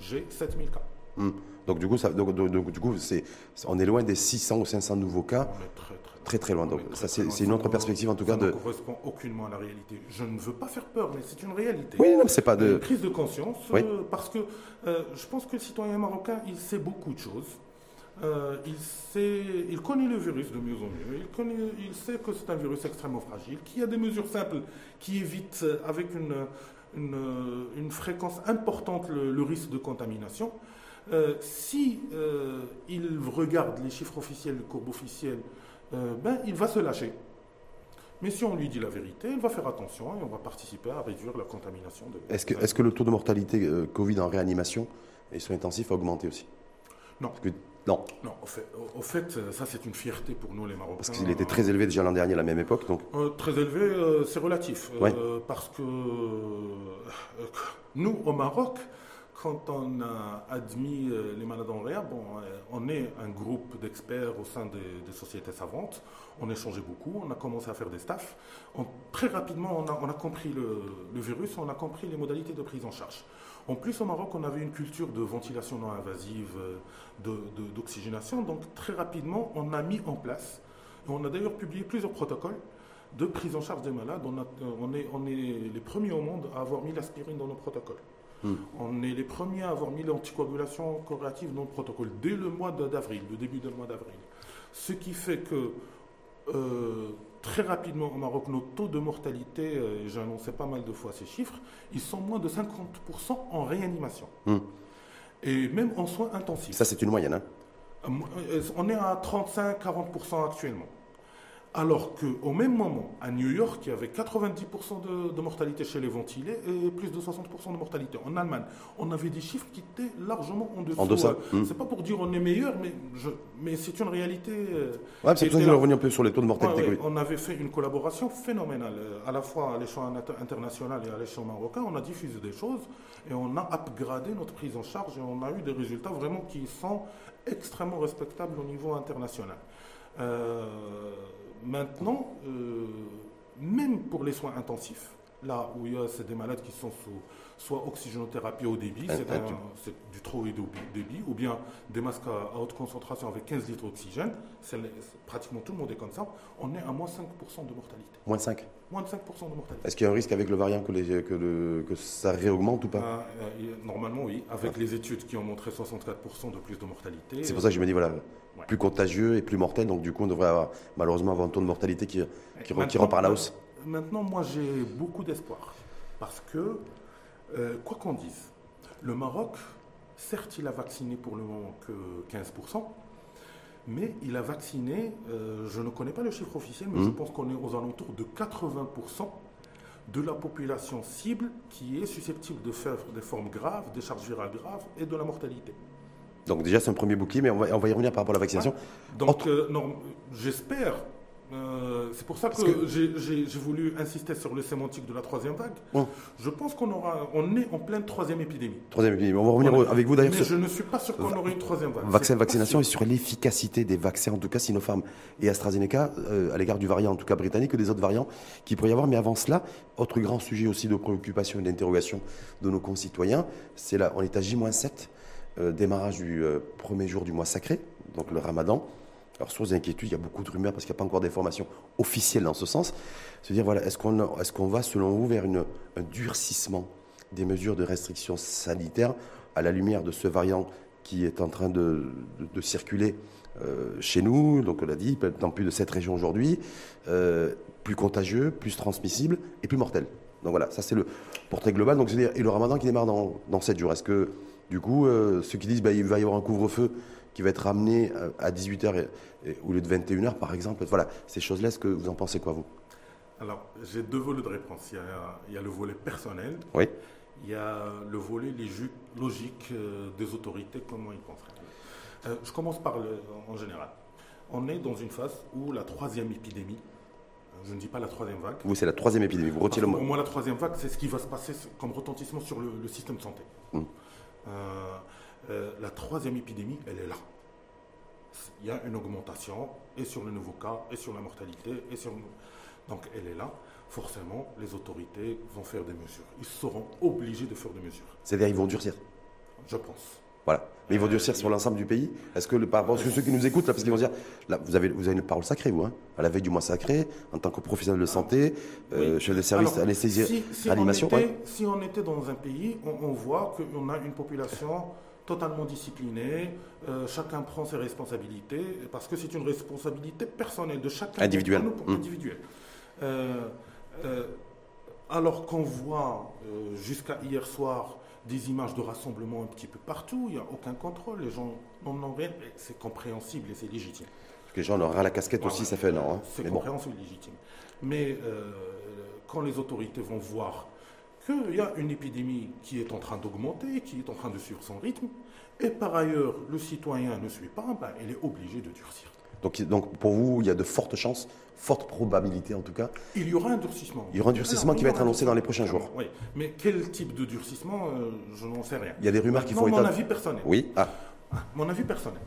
Speaker 1: j'ai 7000 cas.
Speaker 2: Mhm. Donc du coup, ça, donc, du coup, c'est, on est loin des 600 ou 500 nouveaux cas,
Speaker 1: très très
Speaker 2: très très loin.
Speaker 1: On
Speaker 2: Donc ça, c'est, une autre perspective en tout cas
Speaker 1: ça
Speaker 2: de.
Speaker 1: ne correspond aucunement à la réalité. Je ne veux pas faire peur, mais c'est une réalité.
Speaker 2: Oui, non, c'est pas
Speaker 1: Une
Speaker 2: de.
Speaker 1: prise de conscience,
Speaker 2: Oui.
Speaker 1: euh, parce que euh, je pense que le citoyen marocain, il sait beaucoup de choses. Euh, il, sait, il connaît le virus de mieux en mieux. Il, connaît, il sait que c'est un virus extrêmement fragile, qu'il y a des mesures simples qui évitent avec une, une, une fréquence importante le, le risque de contamination. Euh, si euh, il regarde les chiffres officiels, les courbes officielles, euh, ben, il va se lâcher. Mais si on lui dit la vérité, il va faire attention et on va participer à réduire la contamination. De...
Speaker 2: Est-ce que, le taux de mortalité Covid en réanimation et soins intensifs a augmenté aussi?
Speaker 1: Non.
Speaker 2: Parce que, non,
Speaker 1: Non, au fait, au- au fait, euh, ça c'est une fierté pour nous les Marocains.
Speaker 2: parce qu'il était très élevé déjà l'an dernier à la même époque. Donc,
Speaker 1: Euh, très élevé, euh, c'est relatif. euh, parce que nous, au Maroc, quand on a admis les malades en réa, bon, on est un groupe d'experts au sein des, des sociétés savantes. On échangeait beaucoup, on a commencé à faire des staffs. On- très rapidement, on a, on a compris le, le virus, on a compris les modalités de prise en charge. En plus, au Maroc, on avait une culture de ventilation non invasive, euh, de- de- d'oxygénation. Donc, très rapidement, on a mis en place, et on a d'ailleurs publié plusieurs protocoles de prise en charge des malades. On, a- euh, on est, on est les premiers au monde à avoir mis l'aspirine dans nos protocoles.
Speaker 2: Hmm.
Speaker 1: On est les premiers à avoir mis l'anticoagulation corrélative dans le protocole dès le mois d'avril, le début du mois d'avril. Ce qui fait que euh, très rapidement au Maroc, nos taux de mortalité, euh, j'ai annoncé pas mal de fois ces chiffres, ils sont moins de 50% en réanimation.
Speaker 2: Hmm.
Speaker 1: Et même en soins intensifs.
Speaker 2: ça c'est une moyenne. hein.
Speaker 1: Euh, On est à 35-40% actuellement. Alors qu'au même moment, à New York, il y avait 90% de, de, mortalité chez les ventilés et plus de 60% de mortalité. En Allemagne, on avait des chiffres qui étaient largement en dessous.
Speaker 2: En deçà.
Speaker 1: Euh, C'est pas pour dire on est meilleur, mais, je, mais c'est une réalité. euh,
Speaker 2: Ouais, c'est pour ça que je revenir un peu sur les taux de mortalité.
Speaker 1: Ouais, ouais,
Speaker 2: Covid.
Speaker 1: on avait fait une collaboration phénoménale, euh, à la fois à l'échelon inter- international et à l'échelon marocain. On a diffusé des choses et on a upgradé notre prise en charge et on a eu des résultats vraiment qui sont extrêmement respectables au niveau international. Euh, maintenant, euh, même pour les soins intensifs, là où il y a c'est des malades qui sont sous soit oxygénothérapie au débit,
Speaker 2: Ah,
Speaker 1: c'est
Speaker 2: ah,
Speaker 1: un-
Speaker 2: tu-
Speaker 1: c'est du trop haut débit, débit, ou bien des masques à, à haute concentration avec 15 litres d'oxygène, pratiquement tout le monde est comme ça, on est à moins 5% de mortalité.
Speaker 2: Moins 5.
Speaker 1: Moins de 5% de mortalité.
Speaker 2: Est-ce qu'il y a un risque avec le variant que, les- que, le- que ça réaugmente ou pas
Speaker 1: Euh, euh, normalement, oui, avec les études qui ont montré 64% de plus de mortalité.
Speaker 2: C'est pour ça que je me dis, voilà,
Speaker 1: Ouais.
Speaker 2: plus contagieux et plus mortel, donc du coup, on devrait avoir, malheureusement avoir un taux de mortalité qui, qui, qui repart à la hausse.
Speaker 1: Maintenant, moi, j'ai beaucoup d'espoir. Parce que, euh, quoi qu'on dise, le Maroc, certes, il a vacciné pour le moment que 15%, mais il a vacciné, euh, je ne connais pas le chiffre officiel, mais je pense qu'on est aux alentours de 80% de la population cible qui est susceptible de faire des formes graves, des charges virales graves et de la mortalité.
Speaker 2: Donc déjà, c'est un premier bouclier, mais on va, on va y revenir par rapport à la vaccination.
Speaker 1: Donc,
Speaker 2: Autre-
Speaker 1: euh, non, j'espère. Euh, c'est pour ça que,
Speaker 2: que-
Speaker 1: j'ai- voulu insister sur le sémantique de la troisième vague. Je pense qu'on aura, on est en pleine troisième épidémie.
Speaker 2: Troisième épidémie. On va revenir
Speaker 1: Voilà.
Speaker 2: avec vous d'ailleurs
Speaker 1: Mais
Speaker 2: sur
Speaker 1: je ne suis pas sûr qu'on aurait une troisième vague.
Speaker 2: vaccin, vaccination et sur l'efficacité des vaccins, en tout cas Sinopharm et AstraZeneca, euh, à l'égard du variant, en tout cas britannique, que des autres variants qui pourrait y avoir. Mais avant cela, autre grand sujet aussi de préoccupation et d'interrogation de nos concitoyens, c'est là, on est à J-7, euh, démarrage du premier jour du mois sacré, donc le ramadan. Alors, source d'inquiétude, il y a beaucoup de rumeurs parce qu'il n'y a pas encore d'informations officielles dans ce sens. Se dire, voilà, est-ce qu'on est va, selon vous, vers un durcissement des mesures de restriction sanitaire à la lumière de ce variant qui est en train de, de- circuler euh, chez nous, donc on l'a dit, dans plus de sept régions aujourd'hui, euh, plus contagieux, plus transmissible et plus mortel. Donc voilà, ça c'est le portrait global. Donc, c'est-à-dire, et le ramadan qui démarre dans, dans 7 jours. Est-ce que, du coup, euh, ceux qui disent qu'il va y avoir un couvre-feu qui va être ramené à 18h et- et- au lieu de 21h, par exemple, voilà, ces choses-là, est-ce que vous en pensez quoi, vous?
Speaker 1: Alors, j'ai deux volets de réponse. Il y, a, il y a le volet personnel,
Speaker 2: Oui.
Speaker 1: il y a le volet logique euh, des autorités, comment ils pensent. Euh, je commence par le, en général. On est dans une phase où la troisième épidémie, je ne dis pas la troisième vague,
Speaker 2: Vous, c'est la troisième épidémie. Vous retirez le
Speaker 1: pour
Speaker 2: mot.
Speaker 1: moi, la troisième vague, c'est ce qui va se passer comme retentissement sur le, le système de santé.
Speaker 2: Mm.
Speaker 1: Euh, euh, la troisième épidémie, elle est là. Il y a une augmentation, et sur le nouveau cas, et sur la mortalité, et sur... Donc elle est là. Forcément, les autorités vont faire des mesures. Ils seront obligés de faire des mesures,
Speaker 2: C'est-à-dire, ils vont durcir.
Speaker 1: je pense.
Speaker 2: Voilà. Mais ils vont
Speaker 1: Euh,
Speaker 2: durcir sur l'ensemble du pays Est-ce que, le, par rapport à ceux qui nous écoutent, là, parce qu'ils vont dire, là, vous avez, vous avez une parole sacrée, vous, hein, à la veille du mois sacré, en tant que professionnel de santé, euh,
Speaker 1: Oui.
Speaker 2: chef de service anesthésie,
Speaker 1: si, si
Speaker 2: réanimation.
Speaker 1: on était,
Speaker 2: ouais.
Speaker 1: si on était dans un pays, on, on voit qu'on a une population totalement disciplinée, euh, chacun prend ses responsabilités, parce que c'est une responsabilité personnelle de chacun.
Speaker 2: Individuelle.
Speaker 1: d'entre nous pour-
Speaker 2: Mm.
Speaker 1: individuelle. Euh, euh, alors qu'on voit jusqu'à hier soir des images de rassemblement un petit peu partout, il n'y a aucun contrôle, les gens n'en ont rien, c'est compréhensible et c'est légitime.
Speaker 2: Parce que les gens, aura la casquette aussi, ça fait un an. hein.
Speaker 1: C'est compréhensible et légitime. Mais quand les autorités vont voir qu'il y a une épidémie qui est en train d'augmenter, qui est en train de suivre son rythme, et par ailleurs le citoyen ne suit pas, ben, il est obligé de durcir.
Speaker 2: Donc, donc, pour vous, il y a de fortes chances, fortes probabilités en tout cas.
Speaker 1: Il y aura un durcissement.
Speaker 2: Il y aura un durcissement
Speaker 1: Alors,
Speaker 2: qui va être annoncé dans les prochains jours.
Speaker 1: Oui, mais quel type de durcissement, euh, je n'en sais rien.
Speaker 2: Il y a des rumeurs qui font
Speaker 1: mon
Speaker 2: état.
Speaker 1: avis personnel.
Speaker 2: Oui. Ah,
Speaker 1: Mon avis personnel.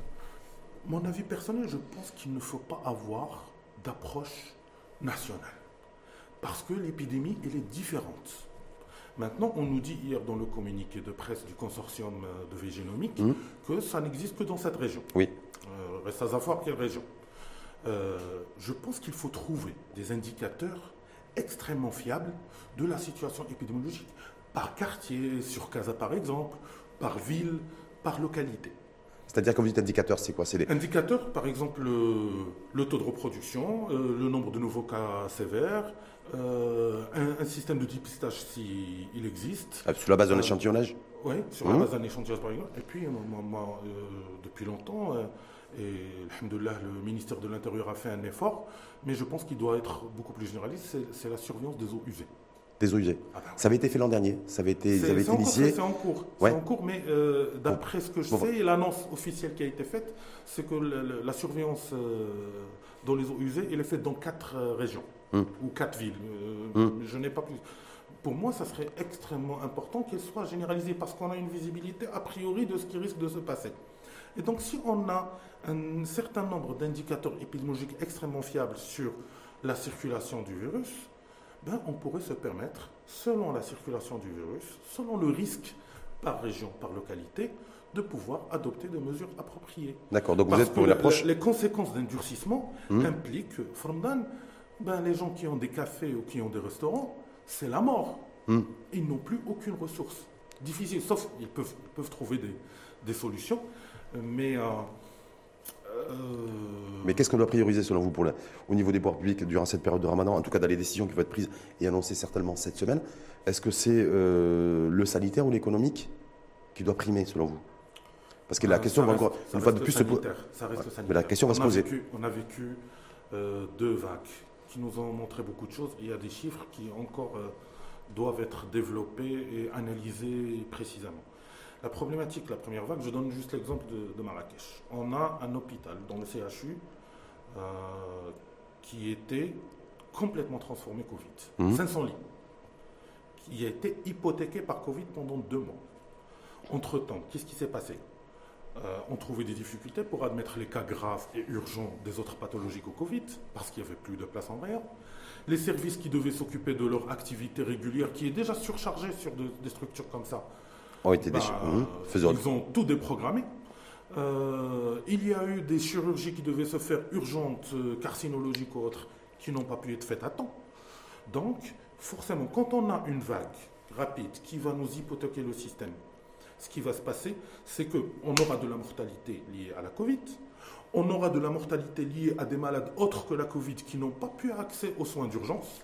Speaker 1: Mon avis personnel, je pense qu'il ne faut pas avoir d'approche nationale. Parce que l'épidémie, elle est différente. Maintenant, on nous dit hier dans le communiqué de presse du consortium euh, de végénomique
Speaker 2: Mhm.
Speaker 1: que ça n'existe que dans cette région.
Speaker 2: oui.
Speaker 1: Euh, reste à savoir quelle région. Euh, je pense qu'il faut trouver des indicateurs extrêmement fiables de la situation épidémiologique, par quartier, sur Casa par exemple, par ville, par localité.
Speaker 2: C'est-à-dire, quand vous dites indicateur, c'est quoi? C'est les...
Speaker 1: Indicateurs, par exemple, le, le taux de reproduction, euh, le nombre de nouveaux cas sévères, euh, un, un système de dépistage s'il il existe.
Speaker 2: ah, sur la base d'un
Speaker 1: Euh,
Speaker 2: échantillonnage
Speaker 1: Oui, sur la base d'un échantillon par exemple. Et puis, moi, moi, moi, euh, depuis longtemps, Et le ministère de l'Intérieur a fait un effort, mais je pense qu'il doit être beaucoup plus généraliste, c'est la surveillance des eaux usées.
Speaker 2: Des eaux usées. Ah ben ça avait été fait l'an dernier, ça avait été, initié.
Speaker 1: C'est en cours, c'est en cours, mais euh, d'après ce que je sais, l'annonce officielle qui a été faite, c'est que la surveillance euh, dans les eaux usées, elle est faite dans quatre euh, régions ou quatre villes. Hum. Je n'ai pas plus pour moi, ça serait extrêmement important qu'elle soit généralisée parce qu'on a une visibilité a priori de ce qui risque de se passer. Et donc, si on a un certain nombre d'indicateurs épidémiologiques extrêmement fiables sur la circulation du virus, ben, on pourrait se permettre, selon la circulation du virus, selon le risque par région, par localité, de pouvoir adopter des mesures appropriées.
Speaker 2: D'accord, donc vous êtes pour une approche.
Speaker 1: Les conséquences d'un durcissement mmh. impliquent, Frondan, ben, les gens qui ont des cafés ou qui ont des restaurants, c'est la mort. Hmm. Ils n'ont plus aucune ressource. Difficile, sauf ils peuvent, peuvent trouver des, solutions, mais. Euh,
Speaker 2: euh, mais qu'est-ce qu'on doit prioriser selon vous pour au niveau des pouvoirs publics durant cette période de ramadan, en tout cas dans les décisions qui vont être prises et annoncées certainement cette semaine Est-ce que c'est euh, le sanitaire ou l'économique qui doit primer selon vous? Parce que la question va encore
Speaker 1: une fois de plus se poser. Ça reste sanitaire.
Speaker 2: Mais la question va se poser.
Speaker 1: on a vécu deux vagues qui nous ont montré beaucoup de choses. Il y a des chiffres qui encore euh, doivent être développés et analysés précisément. La problématique, la première vague, je donne juste l'exemple de, Marrakech. On a un hôpital dans le CHU euh, qui était complètement transformé Covid. 500 mmh. lits. Qui a été hypothéqué par Covid pendant deux mois. Entre-temps, qu'est-ce qui s'est passé? Euh, ont trouvé des difficultés pour admettre les cas graves et urgents des autres pathologies qu'au Covid, parce qu'il n'y avait plus de place en réel. Les services qui devaient s'occuper de leur activité régulière, qui est déjà surchargée sur des structures comme ça,
Speaker 2: ont été bah,
Speaker 1: mmh. ils ont tout déprogrammé. Euh, il y a eu des chirurgies qui devaient se faire urgentes, euh, carcinologiques ou autres, qui n'ont pas pu être faites à temps. Donc, forcément, quand on a une vague rapide qui va nous hypothéquer le système, ce qui va se passer, c'est qu'on aura de la mortalité liée à la Covid, on aura de la mortalité liée à des malades autres que la Covid qui n'ont pas pu accès aux soins d'urgence.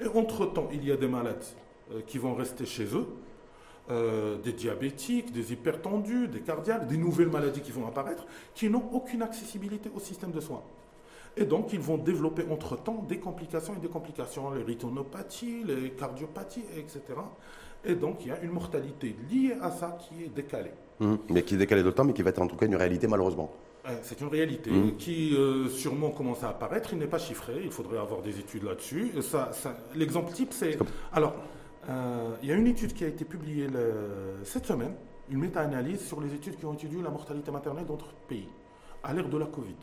Speaker 1: Et entre-temps, il y a des malades euh, qui vont rester chez eux, euh, des diabétiques, des hypertendus, des cardiaques, des nouvelles maladies qui vont apparaître, qui n'ont aucune accessibilité au système de soins. Et donc, ils vont développer entre-temps des complications et des complications, les ritonopathies, les cardiopathies, etc. Et donc, il y a une mortalité liée à ça qui est décalée.
Speaker 2: Mmh. mais qui est décalée d'autant, mais qui va être en tout cas une réalité, malheureusement.
Speaker 1: C'est une réalité mmh. qui euh, sûrement commence à apparaître. Il n'est pas chiffré. Il faudrait avoir des études là-dessus. Ça, L'exemple type, c'est. Alors, euh, il y a une étude qui a été publiée cette semaine, une méta-analyse sur les études qui ont étudié la mortalité maternelle d'autres pays à l'ère de la Covid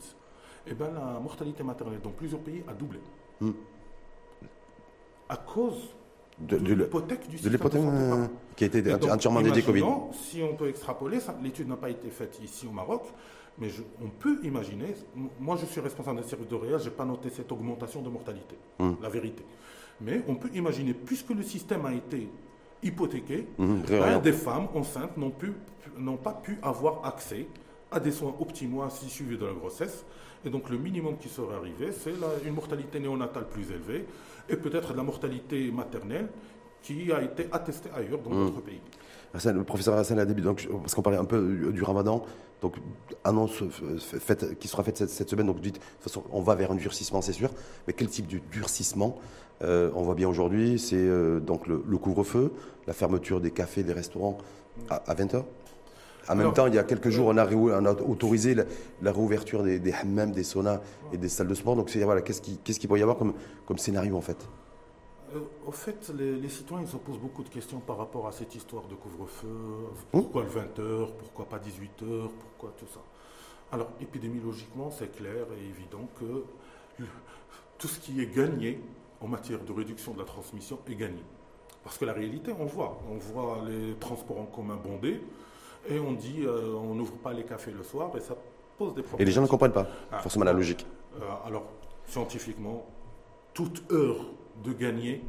Speaker 1: eh ben, la mortalité maternelle dans plusieurs pays a doublé. Hmm. À cause de, l'hypothèque du système
Speaker 2: de qui a été entièrement dédiée Covid.
Speaker 1: Si on peut extrapoler, l'étude n'a pas été faite ici au Maroc, mais on peut imaginer, moi je suis responsable d'un service de réel, je n'ai pas noté cette augmentation de mortalité, hmm. la vérité. Mais on peut imaginer, puisque le système a été hypothéqué, hmm, ben, des femmes enceintes n'ont pas pu avoir accès à des soins optimaux ainsi suivis de la grossesse. Et donc le minimum qui serait arrivé, c'est une mortalité néonatale plus élevée et peut-être de la mortalité maternelle qui a été attestée ailleurs dans hmm. d'autres pays.
Speaker 2: le professeur Hassan Adebi, donc, parce qu'on parlait un peu du, ramadan, donc annonce faite, qui sera faite cette, semaine, donc dites, de toute façon, on va vers un durcissement, c'est sûr, mais quel type de durcissement euh, On voit bien aujourd'hui, c'est euh, donc le, couvre-feu, la fermeture des cafés, des restaurants à, à 20h en même temps, il y a quelques jours, on a, autorisé la, réouverture des, hammams, des saunas et des salles de sport. Donc, voilà, qu'est-ce qu'il qui pourrait y avoir comme, scénario en fait?
Speaker 1: Euh, au fait, les, citoyens se posent beaucoup de questions par rapport à cette histoire de couvre-feu. Pourquoi le 20h Pourquoi pas 18h Pourquoi tout ça? Alors, épidémiologiquement, c'est clair et évident que tout ce qui est gagné en matière de réduction de la transmission est gagné. Parce que la réalité, on voit. On voit les transports en commun bondés. Et on dit, euh, on n'ouvre pas les cafés le soir, et ça pose des problèmes.
Speaker 2: Et les gens ne comprennent pas, ah. forcément la logique.
Speaker 1: Euh, alors, scientifiquement, toute heure de gagner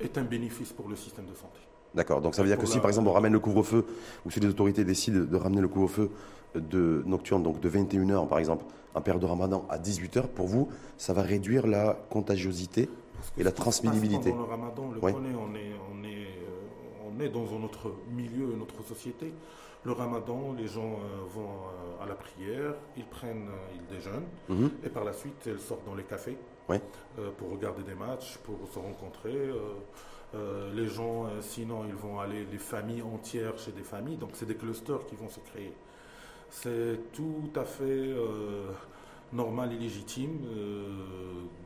Speaker 1: est un bénéfice pour le système de santé.
Speaker 2: D'accord, donc ça veut dire que si par exemple on ramène le couvre-feu, ou si les autorités décident de ramener le couvre-feu de nocturne, donc de 21h par exemple, en période de ramadan à 18h, pour vous, ça va réduire la contagiosité et la transmissibilité.
Speaker 1: Pendant le ramadan, on le connaît, on est, on, est, euh, on est dans notre milieu, notre société le ramadan, les gens euh, vont euh, à la prière, ils prennent, euh, ils déjeunent,
Speaker 2: Mhm.
Speaker 1: et par la suite, ils sortent dans les cafés
Speaker 2: Ouais.
Speaker 1: pour regarder des matchs, pour se rencontrer. euh, les gens, euh, sinon, ils vont aller, les familles entières chez des familles, donc c'est des clusters qui vont se créer. C'est tout à fait euh, normal et légitime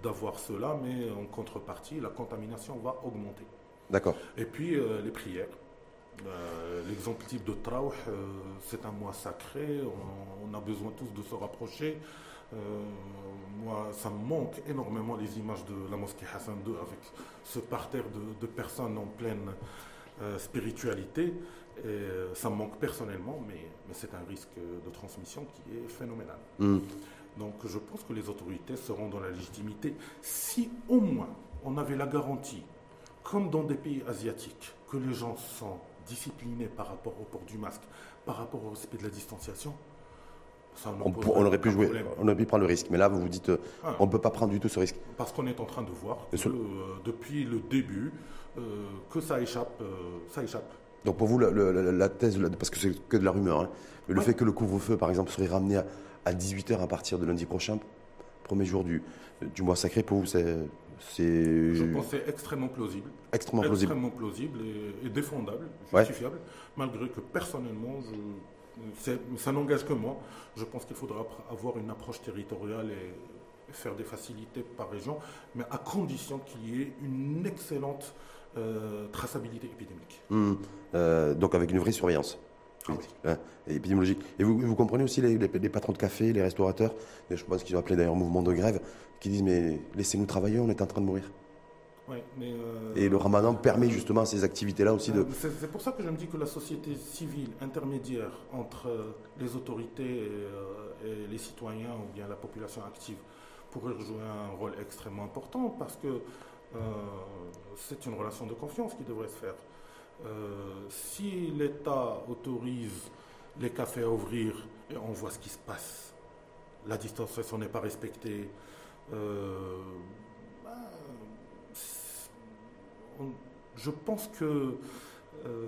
Speaker 1: d'avoir cela, mais en contrepartie, la contamination va augmenter.
Speaker 2: D'accord.
Speaker 1: Et puis les prières. Euh, L'exemple type de Traouh, euh, c'est un mois sacré, on, on a besoin tous de se rapprocher. Euh, moi, ça me manque énormément les images de la mosquée Hassan II avec ce parterre de, de personnes en pleine euh, spiritualité. Et, ça me manque personnellement, mais, mais c'est un risque de transmission qui est phénoménal.
Speaker 2: Mhm.
Speaker 1: Donc je pense que les autorités seront dans la légitimité si au moins on avait la garantie, comme dans des pays asiatiques, que les gens sont disciplinés par rapport au port du masque, par rapport au respect de la distanciation. Ça
Speaker 2: On, on aurait pu jouer,
Speaker 1: problème.
Speaker 2: on aurait pu prendre le risque. Mais là, vous vous dites, euh,
Speaker 1: Ah.
Speaker 2: on ne peut pas prendre du tout ce risque.
Speaker 1: Parce qu'on est en train de voir que, euh, depuis le début euh, que ça échappe, euh, ça échappe.
Speaker 2: Donc pour vous, la thèse, parce que c'est que de la rumeur, hein, le
Speaker 1: Ouais.
Speaker 2: fait que le couvre-feu, par exemple, serait ramené à, à 18h à partir de lundi prochain, premier jour du, du mois sacré, pour vous, c'est c'est
Speaker 1: Je pense que c'est extrêmement plausible.
Speaker 2: extrêmement plausible.
Speaker 1: extrêmement plausible et, et défendable,
Speaker 2: Ouais.
Speaker 1: justifiable, malgré que personnellement, je, ça n'engage que moi. Je pense qu'il faudra avoir une approche territoriale et, et faire des facilités par région, mais à condition qu'il y ait une excellente euh, traçabilité épidémique.
Speaker 2: Hum, euh, donc avec une vraie surveillance
Speaker 1: Ah oui.
Speaker 2: hein, et épidémiologique. Et vous, vous comprenez aussi les, les- les patrons de café, les restaurateurs, et je pense qu'ils ont appelé d'ailleurs mouvement de grève, qui disent mais laissez-nous travailler, on est en train de mourir.
Speaker 1: Ouais, mais, euh,
Speaker 2: Et le ramadan permet justement ces activités-là aussi de...
Speaker 1: C'est pour ça que je me dis que la société civile intermédiaire entre euh, les autorités et, euh, et les citoyens ou bien la population active pourrait jouer un rôle extrêmement important parce que euh, c'est une relation de confiance qui devrait se faire. Euh, si l'État autorise les cafés à ouvrir et on voit ce qui se passe, la distanciation n'est pas respectée, euh, bah, on- je pense que euh,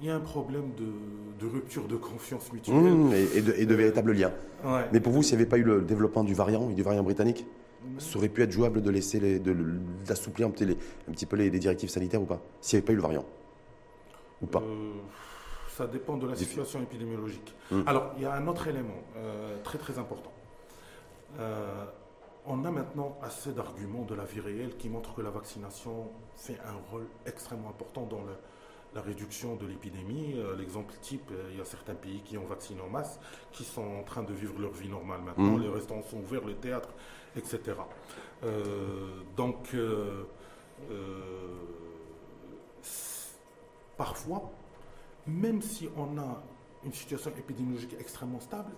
Speaker 1: il y a un problème de, de rupture de confiance mutuelle.
Speaker 2: Hum, et, et de, et de véritables liens.
Speaker 1: Ouais.
Speaker 2: Mais pour vous, s'il n'y avait pas eu le développement du variant et du variant britannique, ça aurait pu être jouable de laisser les, d'assouplir un petit, les- un petit peu les, les directives sanitaires ou pas S'il n'y avait pas eu le variant Ou pas
Speaker 1: Euh, ça dépend de la situation épidémiologique.
Speaker 2: Hmm.
Speaker 1: Alors, il y a un autre élément euh, très très important. Euh, on a maintenant assez d'arguments de la vie réelle qui montrent que la vaccination fait un rôle extrêmement important dans le- la réduction de l'épidémie. L'exemple type, il y a certains pays qui ont vacciné en masse, qui sont en train de vivre leur vie normale maintenant.
Speaker 2: Mhm.
Speaker 1: Les restaurants sont ouverts, les théâtres, etc. Euh, donc, euh, euh, parfois, même si on a une situation épidémiologique extrêmement stable,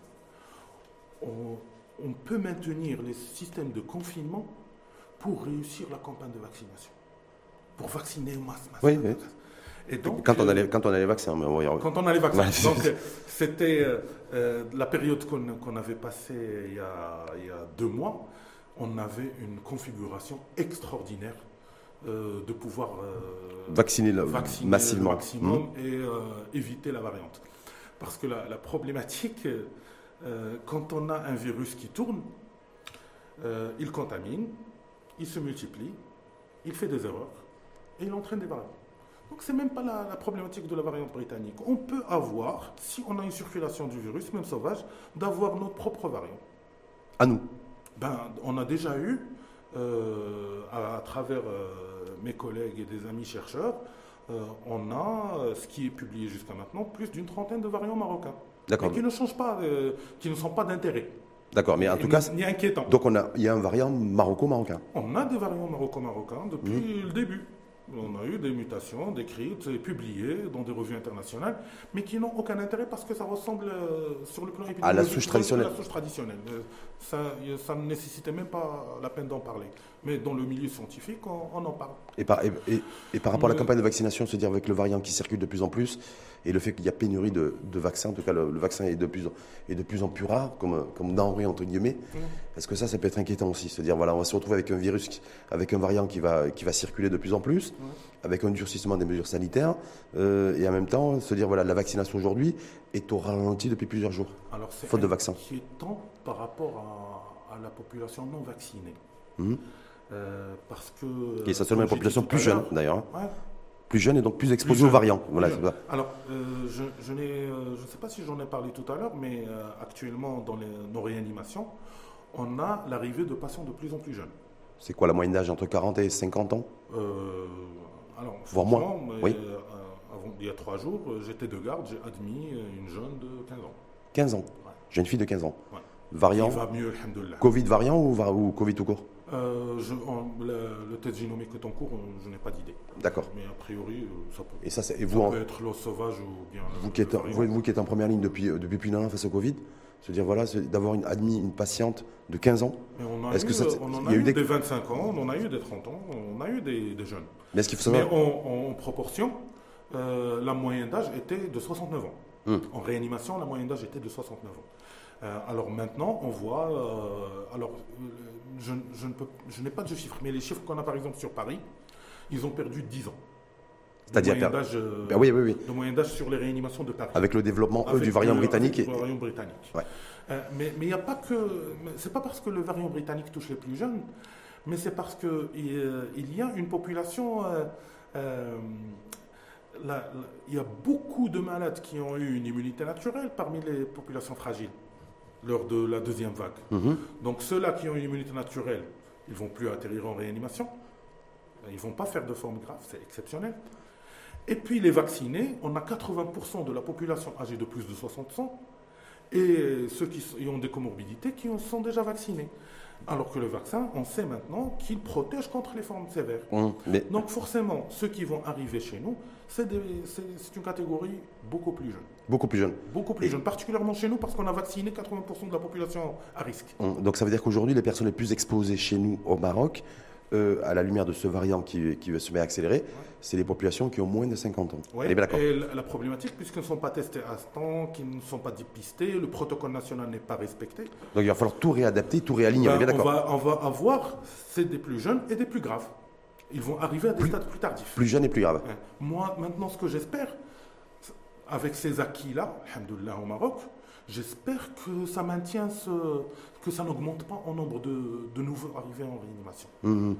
Speaker 1: on, on peut maintenir les systèmes de confinement pour réussir la campagne de vaccination. Pour vacciner en masse. masse,
Speaker 2: Oui,
Speaker 1: masse,
Speaker 2: oui.
Speaker 1: Et donc,
Speaker 2: quand, on a
Speaker 1: euh,
Speaker 2: les, quand on a les vaccins, mais on
Speaker 1: quand on a les vaccins.
Speaker 2: Ouais.
Speaker 1: Donc, euh, c'était euh, la période qu'on avait passée il y, a, il y a deux mois. On avait une configuration extraordinaire euh, de pouvoir euh,
Speaker 2: vacciner, le-
Speaker 1: vacciner
Speaker 2: massivement.
Speaker 1: le maximum
Speaker 2: Hum.
Speaker 1: et euh, éviter la variante. Parce que la, la problématique, quand on a un virus qui tourne, il contamine, il se multiplie, il fait des erreurs et il entraîne des variants. Donc c'est même pas la, la problématique de la variante britannique. On peut avoir, si on a une circulation du virus, même sauvage, d'avoir notre propre variant.
Speaker 2: À nous.
Speaker 1: Ben, on a déjà eu, à, à travers euh, mes collègues et des amis chercheurs, euh, on a, euh, ce qui est publié jusqu'à maintenant, plus d'une trentaine de variants marocains.
Speaker 2: D'accord.
Speaker 1: Qui ne changent pas, euh, qui ne sont pas d'intérêt.
Speaker 2: D'accord, mais en tout cas,
Speaker 1: Ni inquiétants.
Speaker 2: donc on a, il y a un variant maroco-marocain.
Speaker 1: On a des variants maroco-marocains depuis
Speaker 2: Mmh.
Speaker 1: le début. On a eu des mutations décrites et publiées dans des revues internationales, mais qui n'ont aucun intérêt parce que ça ressemble euh, sur le plan épidémiologique
Speaker 2: À la souche traditionnelle.
Speaker 1: à la souche traditionnelle. Euh, Ça, y- ça ne nécessitait même pas la peine d'en parler. Mais dans le milieu scientifique, on, on en parle.
Speaker 2: Et par, et, et- et par rapport à la campagne de vaccination, se dire avec le variant qui circule de plus en plus, et le fait qu'il y a pénurie de, de vaccins, en tout cas le, le vaccin est de plus en, est de plus en plus rare, comme, comme denrée entre guillemets, est-ce que ça, ça peut être inquiétant aussi? Se dire, voilà, on va se retrouver avec un virus, avec un variant qui va, qui va circuler de plus en plus, avec un durcissement des mesures sanitaires, euh, et en même temps se dire voilà, la vaccination aujourd'hui est au ralenti depuis plusieurs jours,
Speaker 1: Alors, c'est
Speaker 2: faute de vaccin.
Speaker 1: inquiétant par rapport à, à la population non vaccinée.
Speaker 2: Mhm.
Speaker 1: Euh, parce que.
Speaker 2: Et ça seulement
Speaker 1: comme
Speaker 2: une population plus jeune d'ailleurs, hein.
Speaker 1: Ouais,
Speaker 2: plus jeune et donc plus exposée
Speaker 1: jeune.
Speaker 2: aux variants. Voilà,
Speaker 1: jeune.
Speaker 2: ça.
Speaker 1: Alors, euh, je, je n'ai, euh, je ne sais pas si j'en ai parlé tout à l'heure, mais euh, actuellement, dans les- nos réanimations, on a l'arrivée de patients de plus en plus jeunes.
Speaker 2: C'est quoi la moyenne d'âge entre 40 et 50 ans?
Speaker 1: Euh, alors,
Speaker 2: Voire moins, oui.
Speaker 1: euh, avant- il y a trois jours, euh, j'étais de garde, j'ai admis euh, une jeune de 15 ans.
Speaker 2: 15 ans. J'ai une fille de 15 ans.
Speaker 1: Ouais.
Speaker 2: Variant,
Speaker 1: Il va mieux, alhamdoulilah.
Speaker 2: Covid variant ou, ou Covid tout court?
Speaker 1: Euh, je- en- le, le test génomique est en cours, je n'ai pas d'idée.
Speaker 2: D'accord.
Speaker 1: Mais a priori, euh, ça peut,
Speaker 2: Et ça, c'est et
Speaker 1: ça
Speaker 2: vous, en-
Speaker 1: peut être l'os sauvage ou bien.
Speaker 2: vous, qui êtes, vous, qui êtes en première ligne depuis, euh, depuis plus d'un an face au Covid, se dire voilà, d'avoir une, admis une patiente de 15 ans,
Speaker 1: Mais on, a
Speaker 2: Est-ce
Speaker 1: eu,
Speaker 2: que ça-
Speaker 1: on en a,
Speaker 2: y a eu des-
Speaker 1: des 25 ans, on en a eu des 30 ans, on a eu des, des jeunes.
Speaker 2: mais est-ce qu'il faut
Speaker 1: Mais
Speaker 2: savoir
Speaker 1: en, en proportion, euh, la moyenne d'âge était de 69 ans.
Speaker 2: Hum.
Speaker 1: En réanimation, la moyenne d'âge était de 69 ans. Euh, alors maintenant, on voit. alors, je, je ne peux- je n'ai pas de chiffres, mais les chiffres qu'on a par exemple sur Paris, ils ont perdu 10 ans.
Speaker 2: C'est-à-dire
Speaker 1: moyenne
Speaker 2: per-
Speaker 1: d'âge, euh,
Speaker 2: Ben oui, oui, oui.
Speaker 1: de moyenne d'âge sur les réanimations de Paris.
Speaker 2: Avec le développement eux,
Speaker 1: Avec
Speaker 2: du variant
Speaker 1: le-
Speaker 2: britannique. Et,
Speaker 1: variant britannique.
Speaker 2: Ouais.
Speaker 1: Euh, mais il n'y a pas que. C'est pas parce que le variant britannique touche les plus jeunes, mais c'est parce qu'il il y a une population. euh, euh, la- la- il y a beaucoup de malades qui ont eu une immunité naturelle parmi les populations fragiles lors de la deuxième vague.
Speaker 2: Mhm.
Speaker 1: Donc ceux-là qui ont une immunité naturelle, ils vont plus atterrir en réanimation. Ils vont pas faire de forme grave, c'est exceptionnel. Et puis les vaccinés, on a 80% de la population âgée de plus de 60 ans et ceux qui ont des comorbidités qui sont déjà vaccinés. Alors que le vaccin, on sait maintenant qu'il protège contre les formes sévères.
Speaker 2: Mhm. Mais
Speaker 1: Donc forcément, ceux qui vont arriver chez nous, c'est une catégorie beaucoup plus jeune.
Speaker 2: Beaucoup plus jeune.
Speaker 1: Beaucoup plus
Speaker 2: Et-
Speaker 1: jeune, particulièrement chez nous parce qu'on a vacciné 80% de la population à risque.
Speaker 2: Donc ça veut dire qu'aujourd'hui, les personnes les plus exposées chez nous au Maroc, euh, à la lumière de ce variant qui, qui se met à accélérer, c'est les populations qui ont moins de 50 ans.
Speaker 1: Ouais, Et la, la problématique, puisqu'ils ne sont pas testés à ce temps, qu'ils ne sont pas dépistés, le protocole national n'est pas respecté,
Speaker 2: Donc il va falloir tout réadapter, tout réaligner. on
Speaker 1: ben, on,
Speaker 2: d'accord
Speaker 1: va, on va avoir, c'est des plus jeunes et des plus graves. Ils vont arriver à des stades plus tardifs.
Speaker 2: Plus jeune et plus grave.
Speaker 1: Ouais. Moi, maintenant, ce que j'espère, avec ces acquis-là, alhamdoulilah, au Maroc, j'espère que ça maintient ce, que ça n'augmente pas en nombre de, de nouveaux arrivés en réanimation.
Speaker 2: Mhm.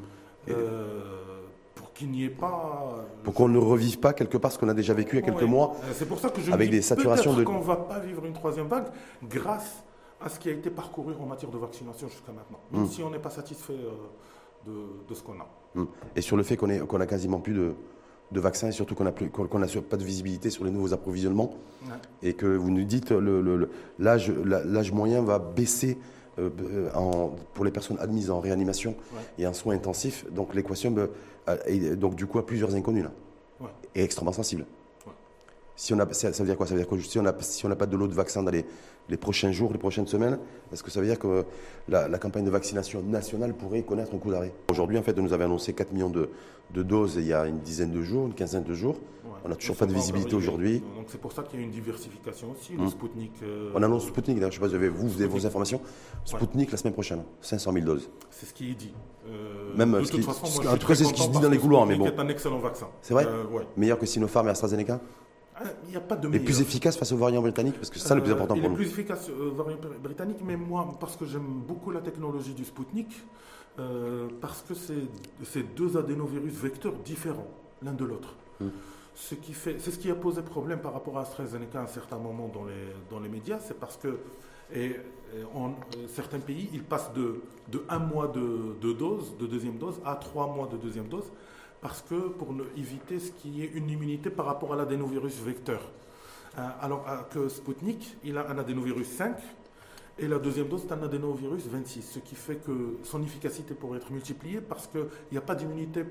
Speaker 1: Euh, pour qu'il n'y ait pas...
Speaker 2: Pour qu'on ne revive pas quelque part ce qu'on a déjà vécu il y a quelques
Speaker 1: Ouais.
Speaker 2: mois.
Speaker 1: Euh, C'est pour ça que je
Speaker 2: avec des saturations de-
Speaker 1: qu'on ne va pas vivre une troisième vague grâce à ce qui a été parcouru en matière de vaccination jusqu'à maintenant. Même
Speaker 2: Mm.
Speaker 1: si on n'est pas satisfait euh, de, de ce qu'on a.
Speaker 2: Mhm. Et sur le fait qu'on qu'on a quasiment plus de, de vaccins et surtout qu'on n'a plus- qu'on- qu'on n'a sur- pas de visibilité sur les nouveaux approvisionnements
Speaker 1: Ouais.
Speaker 2: et que vous nous dites le, le- le- l'âge l'âge moyen va baisser euh, euh, en- pour les personnes admises en réanimation
Speaker 1: Ouais.
Speaker 2: et en soins intensifs. Donc l'équation a- est donc du coup à plusieurs inconnus là
Speaker 1: Ouais.
Speaker 2: et extrêmement sensible. Si on a, ça, veut dire quoi? Ça veut dire que si on n'a si pas de lot de vaccins dans les, les prochains jours, les prochaines semaines, est-ce que ça veut dire que la, la campagne de vaccination nationale pourrait connaître un coup d'arrêt? Aujourd'hui, en fait, on nous avait annoncé 4 millions de, de doses il y a une dizaine de jours, une quinzaine de jours.
Speaker 1: Ouais.
Speaker 2: On n'a toujours pas de visibilité aujourd'hui.
Speaker 1: Donc c'est pour ça qu'il y a une diversification aussi. Le Sputnik. euh,
Speaker 2: On annonce Sputnik, d'ailleurs, je ne sais pas si vous avez, vous, avez vos informations. Sputnik la semaine prochaine, 500 000 doses.
Speaker 1: C'est ce qui est dit. Euh,
Speaker 2: Même,
Speaker 1: de
Speaker 2: ce
Speaker 1: toute
Speaker 2: qui-
Speaker 1: façon, moi,
Speaker 2: en tout cas, c'est ce qui se dit dans les couloirs, mais bon.
Speaker 1: est un excellent vaccin.
Speaker 2: C'est vrai?
Speaker 1: Euh, ouais.
Speaker 2: Meilleur que Sinopharm et AstraZeneca?
Speaker 1: Il n'y a pas de
Speaker 2: Et plus efficace face aux variants britanniques Parce que c'est ça le plus
Speaker 1: Euh,
Speaker 2: important
Speaker 1: il
Speaker 2: pour
Speaker 1: est
Speaker 2: nous.
Speaker 1: plus efficace euh, variant br- britannique, mais moi, parce que j'aime beaucoup la technologie du Sputnik, euh, parce que c'est deux adénovirus vecteurs différents l'un de l'autre.
Speaker 2: Mm.
Speaker 1: Ce qui fait, c'est ce qui a posé problème par rapport à AstraZeneca à un certain moment dans les, dans les médias, c'est parce que et, et en, certains pays, ils passent de, de un mois de, de dose, de deuxième dose, à trois mois de deuxième dose, parce que pour éviter ce qui est une immunité par rapport à l'adénovirus vecteur. Euh, alors euh, que Sputnik, il a un adénovirus 5 et la deuxième dose, c'est un adénovirus 26, ce qui fait que son efficacité pourrait être multipliée parce qu'il n'y a pas d'immunité,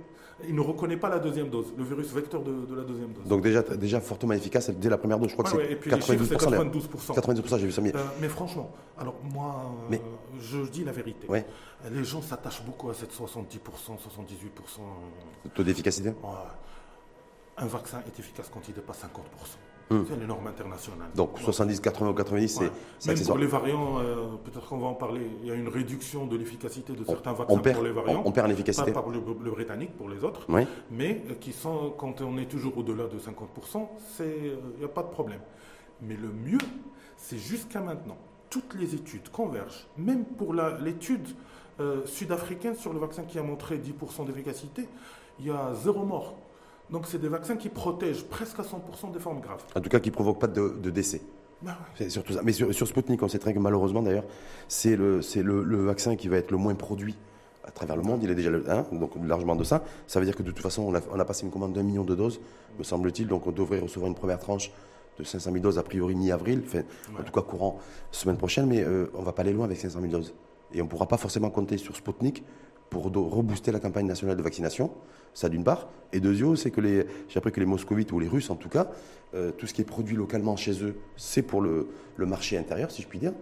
Speaker 1: il ne reconnaît pas la deuxième dose, le virus vecteur de, de la deuxième dose.
Speaker 2: Donc déjà, déjà fortement efficace dès la première dose. Je crois que
Speaker 1: ouais,
Speaker 2: c'est
Speaker 1: et puis les chiffres, c'est
Speaker 2: 92%. d'ailleurs.
Speaker 1: 92%.
Speaker 2: 92%, j'ai vu ça. Mais
Speaker 1: Euh, mais franchement, alors moi, euh, je dis la vérité.
Speaker 2: Ouais.
Speaker 1: Les gens s'attachent beaucoup à cette 70%, 78%. euh,
Speaker 2: taux d'efficacité
Speaker 1: ouais. Un vaccin est efficace quand il dépasse 50%. Hmm. C'est les normes internationales.
Speaker 2: Donc 70, 80 ou 90, c'est
Speaker 1: Même pour les variants, euh, peut-être qu'on va en parler, il y a une réduction de l'efficacité de certains vaccins pour les variants.
Speaker 2: On, perd l'efficacité.
Speaker 1: Pas pour le, britannique, pour les autres. Mais euh, qui sont, quand on est toujours au-delà de 50%, il n'y a pas de problème. Mais le mieux, c'est jusqu'à maintenant, toutes les études convergent, même pour l'étude sud-africaine sur le vaccin qui a montré 10% d'efficacité, il y a zéro mort. Donc c'est des vaccins qui protègent presque à 100% des formes graves.
Speaker 2: En tout cas, qui ne provoquent pas de, décès. Bah c'est surtout ça. Mais sur, sur, Sputnik, on sait très que malheureusement d'ailleurs, c'est le, le, le, vaccin qui va être le moins produit à travers le monde. Il est déjà le, hein, donc largement de ça. Ça veut dire que de toute façon, on a, on a passé une commande d'un million de doses, me semble-t-il. Donc on devrait recevoir une première tranche de 500 000 doses a priori mi-avril, en tout cas courant semaine prochaine. Mais euh, on ne va pas aller loin avec 500 000 doses. Et on ne pourra pas forcément compter sur Sputnik pour rebooster la campagne nationale de vaccination. Ça d'une part. Et deuxièmement, c'est que les, j'ai appris que les moscovites ou les russes en tout cas, euh, tout ce qui est produit localement chez eux, c'est pour le, marché intérieur, si je puis dire.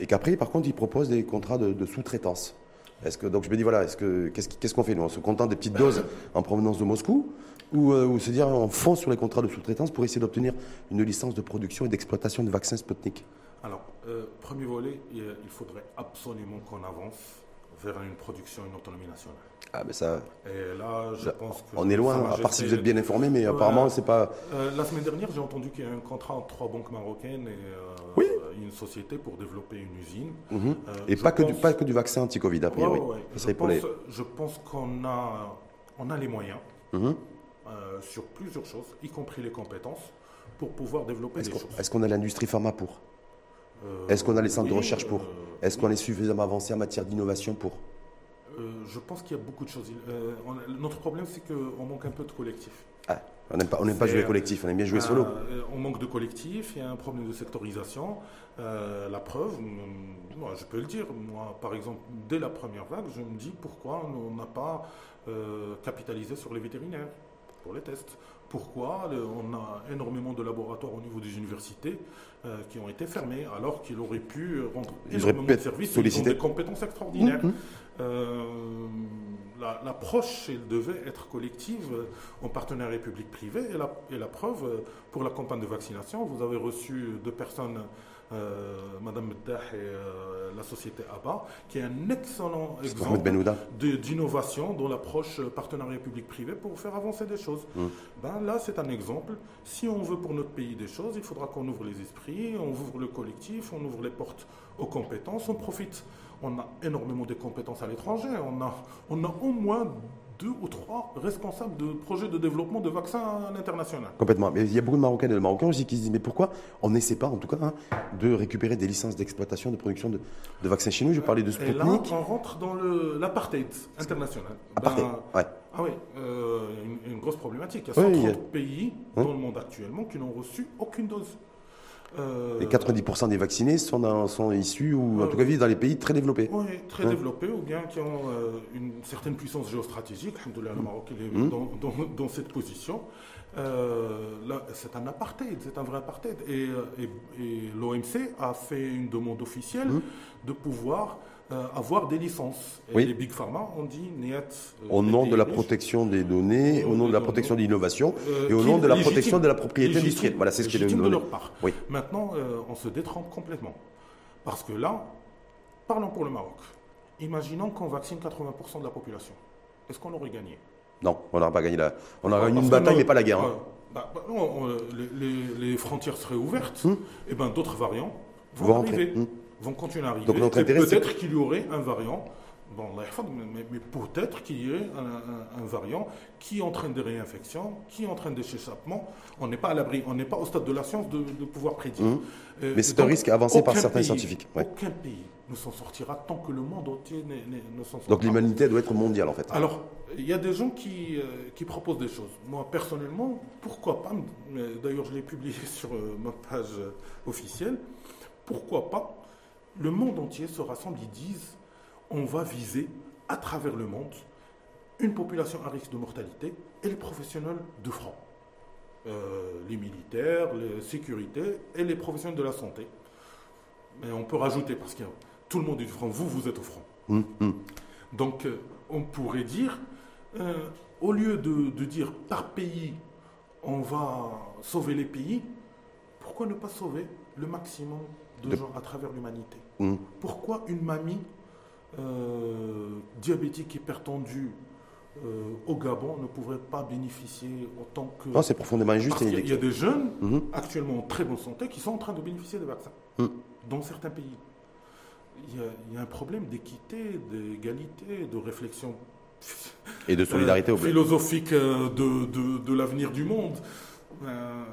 Speaker 2: Et qu'après, par contre, ils proposent des contrats de, sous-traitance. Est-ce donc je me dis, voilà, est-ce que, qu'est-ce, qu'on fait Nous, on se contente des petites doses en provenance de Moscou ou, euh, se dire, on fonce sur les contrats de sous-traitance pour essayer d'obtenir une licence de production et d'exploitation de vaccins Sputnik?
Speaker 1: Euh, premier volet, il faudrait absolument qu'on avance vers une production, une autonomie nationale.
Speaker 2: Ah, mais ça.
Speaker 1: Et là, je pense que.
Speaker 2: On est loin, à part si vous êtes bien informé, mais apparemment, c'est pas.
Speaker 1: Euh, la semaine dernière, j'ai entendu qu'il y a un contrat entre trois banques marocaines et euh, une société pour développer une usine.
Speaker 2: Mhm. Euh, et pas, que du, pas que du vaccin anti-Covid, a priori.
Speaker 1: je, pense, je, pense, qu'on a, on a les moyens mhm. sur plusieurs choses, y compris les compétences, pour pouvoir développer des choses.
Speaker 2: Est-ce qu'on a l'industrie pharma pour? Est-ce qu'on a les centres de recherche pour Est-ce qu'on est suffisamment avancé en matière d'innovation pour
Speaker 1: euh, je pense qu'il y a beaucoup de choses. Euh, notre problème, c'est qu'on manque un peu de collectif.
Speaker 2: Ah, on n'aime pas, pas jouer collectif, on aime bien jouer solo.
Speaker 1: Euh, on manque de collectif, il y a un problème de sectorisation. la preuve, moi, je peux le dire, moi, par exemple, dès la première vague, je me dis pourquoi on n'a pas capitalisé sur les vétérinaires pour les tests. Pourquoi on a énormément de laboratoires au niveau des universités qui ont été fermés alors qu'ils auraient pu rendre énormément de services ils ont des compétences extraordinaires. Mmh, mmh. Euh, l'approche, elle devait être collective en partenariat public-privé. Et la, et la, preuve, pour la campagne de vaccination, vous avez reçu deux personnes, euh, Madame Meddah et euh, la société ABA, qui est un excellent exemple d'innovation dans l'approche partenariat public-privé pour faire avancer des choses. Mm. Ben, là, c'est un exemple. Si on veut pour notre pays des choses, il faudra qu'on ouvre les esprits, on ouvre le collectif, on ouvre les portes aux compétences, on profite on a énormément de compétences à l'étranger. On a, on a au moins deux ou trois responsables de projets de développement de vaccins à l'international.
Speaker 2: Complètement. Mais il y a beaucoup de Marocains et de Marocains aussi qui se disent mais pourquoi on n'essaie pas, en tout cas, hein, de récupérer des licences d'exploitation, de production de, vaccins chez nous? Je parlais de Sputnik. Et là,
Speaker 1: on rentre dans l'apartheid international.
Speaker 2: Apartheid, ben, ouais.
Speaker 1: Ah oui, euh, une, grosse problématique. Il y a 130 pays dans le monde actuellement qui n'ont reçu aucune dose.
Speaker 2: Euh, Et 90% des vaccinés sont, sont issus, ou en tout cas vivent dans les pays très développés.
Speaker 1: Oui, très développés, ou bien qui ont euh, une certaine puissance géostratégique. Le Maroc est mmh. dans, cette position. Euh, c'est un apartheid, c'est un vrai apartheid. Et, l'OMC a fait une demande officielle mmh. de pouvoir euh, avoir des licences. Et les Big Pharma ont dit Niet.
Speaker 2: Euh, au nom de la protection des données, au nom de la protection de l'innovation euh, et au nom de la protection de la propriété industrielle.
Speaker 1: Voilà, c'est ce qui est de leur part. Oui. Maintenant, on se détrompe complètement. Parce que là, parlons pour le Maroc. Imaginons qu'on vaccine 80% de la population. Est-ce qu'on aurait gagné?
Speaker 2: Non, on n'aurait pas gagné la. On aurait gagné une bataille, mais pas la guerre. Hein.
Speaker 1: Bah, bah, les, frontières seraient ouvertes, hum. et ben d'autres variants vont, arriver. Hum vont continuer à arriver. Donc peut-être qu'il y aurait un variant, bon, mais, mais peut-être qu'il y ait un, variant qui entraîne des réinfections, qui entraîne des échappements. On n'est pas à l'abri, on n'est pas au stade de la science de, pouvoir prédire. Mmh.
Speaker 2: Euh, mais c'est un risque avancé par certains scientifiques.
Speaker 1: Aucun pays ne s'en sortira tant que le monde entier ne s'en sortira.
Speaker 2: Donc l'humanité doit être mondiale en fait.
Speaker 1: Alors, il y a des gens qui, euh, qui proposent des choses. Moi, personnellement, pourquoi pas D'ailleurs, je l'ai publié sur euh, ma page officielle. Pourquoi pas le monde entier se rassemble, ils disent on va viser à travers le monde une population à risque de mortalité et les professionnels de front. Euh, les militaires, les sécurités et les professionnels de la santé. Mais on peut rajouter, parce que tout le monde est du front, vous, vous êtes au front. Hum, hum. Donc, euh, on pourrait dire, euh, au lieu de, de, dire par pays, on va sauver les pays, pourquoi ne pas sauver le maximum de,
Speaker 2: De-
Speaker 1: gens à travers l'humanité?
Speaker 2: Mhm.
Speaker 1: Pourquoi une mamie euh, diabétique hypertendue euh, au Gabon ne pourrait pas bénéficier autant que...
Speaker 2: Non, c'est profondément injuste.
Speaker 1: Y il y a des jeunes
Speaker 2: Mhm.
Speaker 1: actuellement en très bonne santé qui sont en train de bénéficier des vaccins
Speaker 2: Mm.
Speaker 1: dans certains pays. Il y, a, il y a un problème d'équité, d'égalité, de réflexion
Speaker 2: Et de solidarité
Speaker 1: euh, philosophique euh, de, de- de l'avenir du monde. Euh,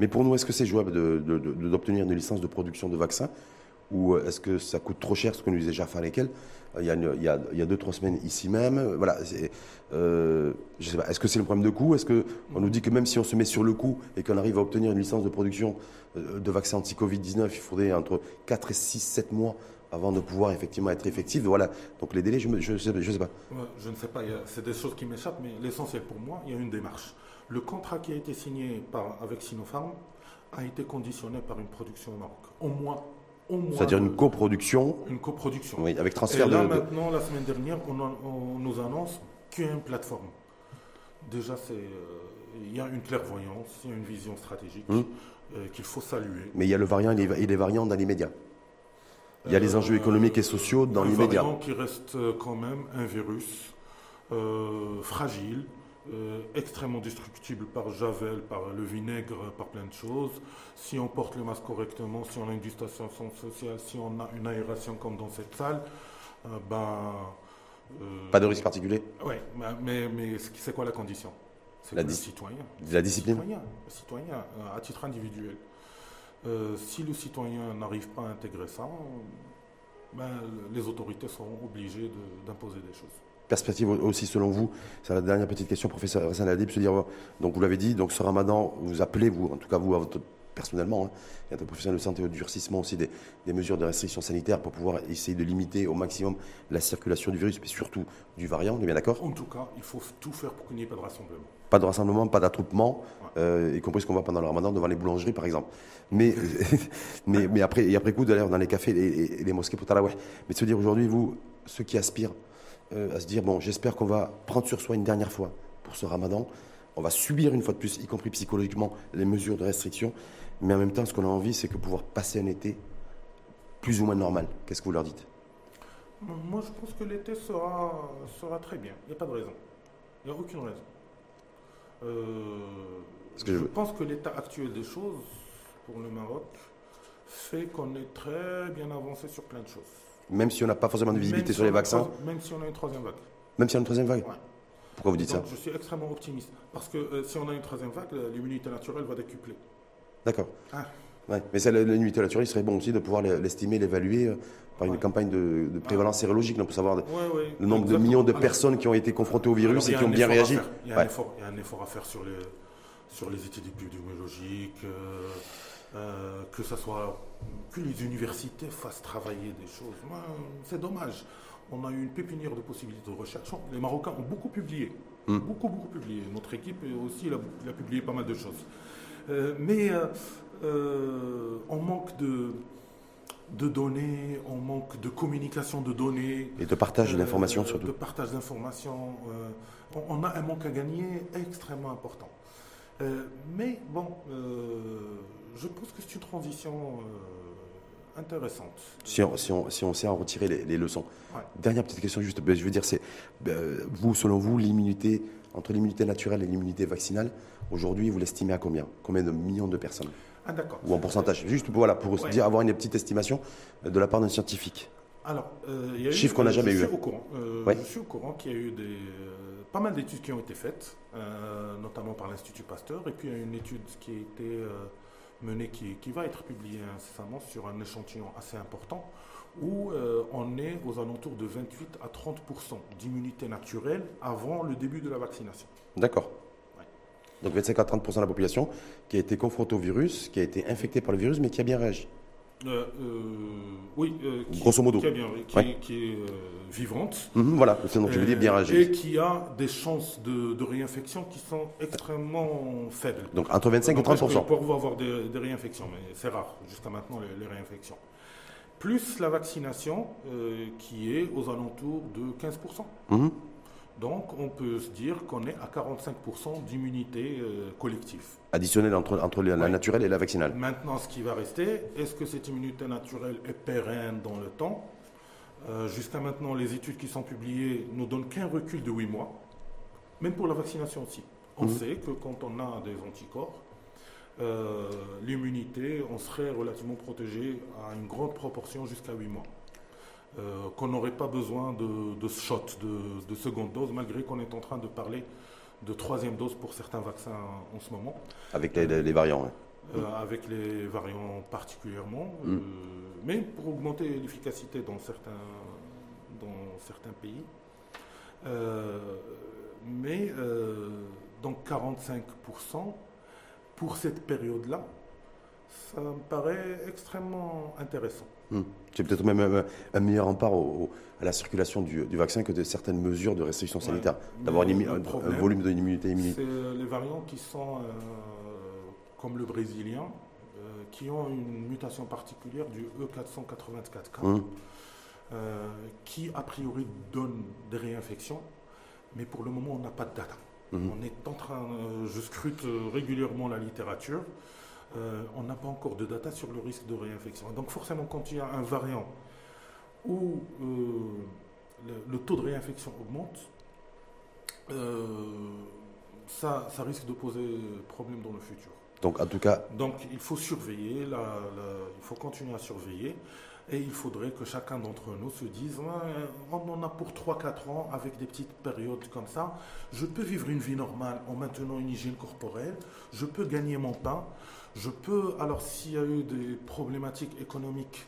Speaker 2: Mais pour nous, est-ce que c'est jouable de- de- de- d'obtenir une licence de production de vaccins ou est-ce que ça coûte trop cher, ce que nous disait Jafar Lekel il y, il, y a, il y a deux, trois semaines ici même. Voilà, c'est, euh, je sais pas, est-ce que c'est le problème de coût? Est-ce qu'on nous dit que même si on se met sur le coup et qu'on arrive à obtenir une licence de production euh, de vaccins anti-Covid-19, il faudrait entre 4 et 6, 7 mois avant de pouvoir effectivement être effectif Voilà, donc les délais, je ne sais- pas.
Speaker 1: Je ne sais pas, c'est des choses qui m'échappent, mais l'essentiel pour moi, il y a une démarche. Le contrat qui a été signé avec Sinopharm a été conditionné par une production au Maroc. Au moins.
Speaker 2: C'est-à-dire une coproduction
Speaker 1: une coproduction.
Speaker 2: oui, avec
Speaker 1: Et
Speaker 2: transfert
Speaker 1: là,
Speaker 2: de, de-
Speaker 1: maintenant, la semaine dernière, on, en- on nous annonce qu'il y a une plateforme. Déjà, c'est, euh, il y a une clairvoyance, il y a une vision stratégique
Speaker 2: Hum.
Speaker 1: euh, qu'il faut saluer.
Speaker 2: Mais il y a le variant et les, et les variants dans l'immédiat. Il y a les enjeux
Speaker 1: Euh,
Speaker 2: économiques et sociaux dans
Speaker 1: un
Speaker 2: l'immédiat.
Speaker 1: variant qui reste quand même un virus fragile, euh, extrêmement destructible par javel, par le vinaigre, par plein de choses. Si on porte le masque correctement, si on a une distanciation sociale, si on a une aération comme dans cette salle, euh, ben. euh,
Speaker 2: Pas de risque particulier
Speaker 1: Ouais, mais, c'est quoi la condition? C'est
Speaker 2: La
Speaker 1: le citoyen?
Speaker 2: La discipline
Speaker 1: Citoyen, citoyen, à titre individuel. Si le citoyen n'arrive pas à intégrer ça, ben, les autorités seront obligées de- d'imposer des choses.
Speaker 2: Perspective aussi selon vous, c'est la dernière petite question, professeur Hassan Adib, se dire, euh, donc vous l'avez dit, donc ce ramadan, vous appelez, vous, en tout cas vous, à votre- personnellement, hein, et à votre professionnel de santé, au durcissement aussi des, des mesures de restriction sanitaire pour pouvoir essayer de limiter au maximum la circulation du virus, mais surtout du variant, on est bien d'accord?
Speaker 1: En tout cas, il faut tout faire pour qu'il n'y ait pas de rassemblement.
Speaker 2: Pas de rassemblement, pas d'attroupement,
Speaker 1: Ouais.
Speaker 2: euh, y compris ce qu'on voit pendant le ramadan devant les boulangeries, par exemple. Mais, mais, mais après, et après coup, d'ailleurs, dans les cafés et, et- et les mosquées pour Taraweh. Mais de se dire aujourd'hui, vous, ceux qui aspirent euh, à se dire, bon, j'espère qu'on va prendre sur soi une dernière fois pour ce ramadan, on va subir une fois de plus, y compris psychologiquement, les mesures de restriction, mais en même temps, ce qu'on a envie, c'est que pouvoir passer un été plus ou moins normal. Qu'est-ce que vous leur dites?
Speaker 1: Moi, je pense que l'été sera, sera très bien. Il n'y a pas de raison. Il n'y a aucune raison. Euh,
Speaker 2: Parce que
Speaker 1: je
Speaker 2: je-
Speaker 1: pense que l'état actuel des choses pour le Maroc fait qu'on est très bien avancé sur plein de choses.
Speaker 2: Même si on n'a pas forcément de visibilité sur les vaccins,
Speaker 1: Même si on a une troisième vague.
Speaker 2: même si on a une troisième vague.
Speaker 1: Ouais.
Speaker 2: Pourquoi vous dites ça
Speaker 1: je suis extrêmement optimiste. Parce que euh, si on a une troisième vague, l'immunité naturelle va décupler.
Speaker 2: D'accord.
Speaker 1: Ah.
Speaker 2: Ouais. Mais ça, l'unité naturelle, il serait bon aussi de pouvoir l'estimer, l'évaluer euh, par une
Speaker 1: Ouais.
Speaker 2: campagne de, de prévalence sérologique, donc pour savoir le nombre de millions de personnes qui ont été confrontées au virus
Speaker 1: Alors,
Speaker 2: et qui ont bien réagi.
Speaker 1: Il y, a un effort, il y a un effort à faire sur les, sur les études épidémiologiques, euh, que ça soit que les universités fassent travailler des choses. C'est dommage. On a eu une pépinière de possibilités de recherche. Les Marocains ont beaucoup publié.
Speaker 2: Hmm.
Speaker 1: Beaucoup, beaucoup publié. Notre équipe aussi, elle a, publié pas mal de choses. Euh, mais euh, euh, on manque de, de données, on manque de communication de données.
Speaker 2: Et de partage d'informations surtout.
Speaker 1: De partage d'informations. on, on a un manque à gagner extrêmement important. Mais bon, je pense que c'est une transition euh, intéressante.
Speaker 2: Si on, si, on, si on sait en retirer les, les leçons.
Speaker 1: Ouais.
Speaker 2: Dernière petite question, juste, ben, je veux dire, c'est euh, vous, selon vous, l'immunité, entre l'immunité naturelle et l'immunité vaccinale, aujourd'hui, vous l'estimez à combien? Combien de millions de personnes?
Speaker 1: Ah d'accord.
Speaker 2: Ou en pourcentage? Juste voilà, pour
Speaker 1: Ouais.
Speaker 2: dire, avoir une petite estimation euh, de la part d'un scientifique.
Speaker 1: Alors, euh, il y a eu-
Speaker 2: Chiffre qu'on n'a jamais
Speaker 1: je
Speaker 2: eu,
Speaker 1: Suis
Speaker 2: hein.
Speaker 1: au courant. Euh,
Speaker 2: Ouais.
Speaker 1: Je suis au courant qu'il y a eu des, euh, pas mal d'études qui ont été faites, notamment par l'Institut Pasteur, et puis il y a une étude qui a été menée, qui, qui va être publiée incessamment sur un échantillon assez important, où euh, on est aux alentours de 28 à 30% d'immunité naturelle avant le début de la vaccination.
Speaker 2: D'accord.
Speaker 1: Ouais.
Speaker 2: Donc 25 à 30% de la population qui a été confrontée au virus, qui a été infectée par le virus, mais qui a bien réagi.
Speaker 1: Euh, euh, oui, euh, qui,
Speaker 2: Grosso modo.
Speaker 1: qui, a bien- qui
Speaker 2: Ouais.
Speaker 1: est, qui est, vivante.
Speaker 2: Mhm, voilà, c'est donc je veux dire bien
Speaker 1: Euh,
Speaker 2: réagi.
Speaker 1: Et qui a des chances de, de réinfection qui sont extrêmement faibles.
Speaker 2: Donc entre 25 et
Speaker 1: Donc,
Speaker 2: 30%
Speaker 1: presque Pour avoir des, des réinfections, mais c'est rare jusqu'à maintenant les, les réinfections. Plus la vaccination qui est aux alentours de 15%.
Speaker 2: Mhm.
Speaker 1: Donc on peut se dire qu'on est à 45% d'immunité euh, collective.
Speaker 2: Additionnelle entre, entre la
Speaker 1: Ouais.
Speaker 2: naturelle et la vaccinale.
Speaker 1: Maintenant, ce qui va rester, est-ce que cette immunité naturelle est pérenne dans le temps? Euh, Jusqu'à maintenant, les études qui sont publiées nous donnent qu'un recul de 8 mois, même pour la vaccination aussi. On
Speaker 2: Mhm.
Speaker 1: sait que quand on a des anticorps, euh, l'immunité, on serait relativement protégé à une grande proportion jusqu'à 8 mois. Euh, qu'on n'aurait pas besoin de, de shot, de, de seconde dose, malgré qu'on est en train de parler de troisième dose pour certains vaccins en ce moment.
Speaker 2: Avec les, variants. ouais.
Speaker 1: Euh, avec les variants particulièrement,
Speaker 2: Mm.
Speaker 1: euh, mais pour augmenter l'efficacité dans certains, dans certains pays. Mais donc 45% pour cette période-là, ça me paraît extrêmement intéressant.
Speaker 2: Hmm. C'est peut-être même un, un meilleur rempart au- au- à la circulation du, du vaccin que de certaines mesures de restriction
Speaker 1: Ouais.
Speaker 2: sanitaire. D'avoir un, volume de immunité
Speaker 1: C'est euh, les variants qui sont euh, comme le brésilien, euh, qui ont une mutation particulière du E E484K.
Speaker 2: Hmm.
Speaker 1: euh, qui a priori donne des réinfections, mais pour le moment on n'a pas de data.
Speaker 2: Mhm.
Speaker 1: On est en train, euh, je scrute euh, régulièrement la littérature, euh, on n'a pas encore de data sur le risque de réinfection. Donc forcément quand il y a un variant où euh, le, le taux de réinfection augmente, euh, ça, ça risque de poser problème dans le futur.
Speaker 2: Donc en tout cas,
Speaker 1: Donc il faut surveiller, la- la- il faut continuer à surveiller. Et il faudrait que chacun d'entre nous se dise, on en a pour 3-4 ans avec des petites périodes comme ça. Je peux vivre une vie normale en maintenant une hygiène corporelle. Je peux gagner mon pain. Je peux, alors s'il y a eu des problématiques économiques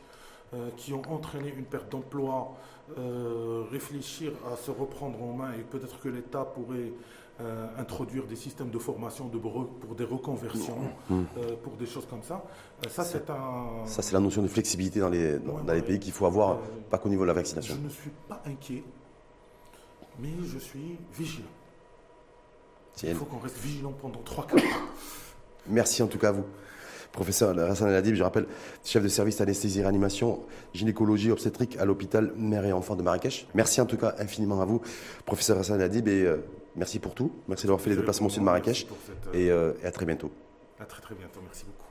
Speaker 1: euh, qui ont entraîné une perte d'emploi, euh, réfléchir à se reprendre en main et peut-être que l'État pourrait euh, introduire des systèmes de formation de pour des reconversions,
Speaker 2: Hmm.
Speaker 1: euh, pour des choses comme ça. Ça, c'est un.
Speaker 2: ça c'est la notion de flexibilité dans les, dans,
Speaker 1: Ouais,
Speaker 2: dans les pays qu'il faut avoir, pas qu'au niveau de la
Speaker 1: Je
Speaker 2: vaccination.
Speaker 1: ne suis pas inquiet, mais je suis vigilant.
Speaker 2: Tiens,
Speaker 1: Il faut qu'on reste vigilant pendant 3-4 ans.
Speaker 2: Merci en tout cas à vous. Professeur Hassan El Adib, je rappelle, chef de service anesthésie réanimation, gynécologie obstétrique à l'hôpital Mère et Enfants de Marrakech. Merci en tout cas infiniment à vous, professeur Hassan El Adib, et euh, merci pour tout. Merci d'avoir fait les déplacements au sud de Marrakech,
Speaker 1: cette, euh,
Speaker 2: et, euh, et à très bientôt.
Speaker 1: À très très bientôt. Merci beaucoup.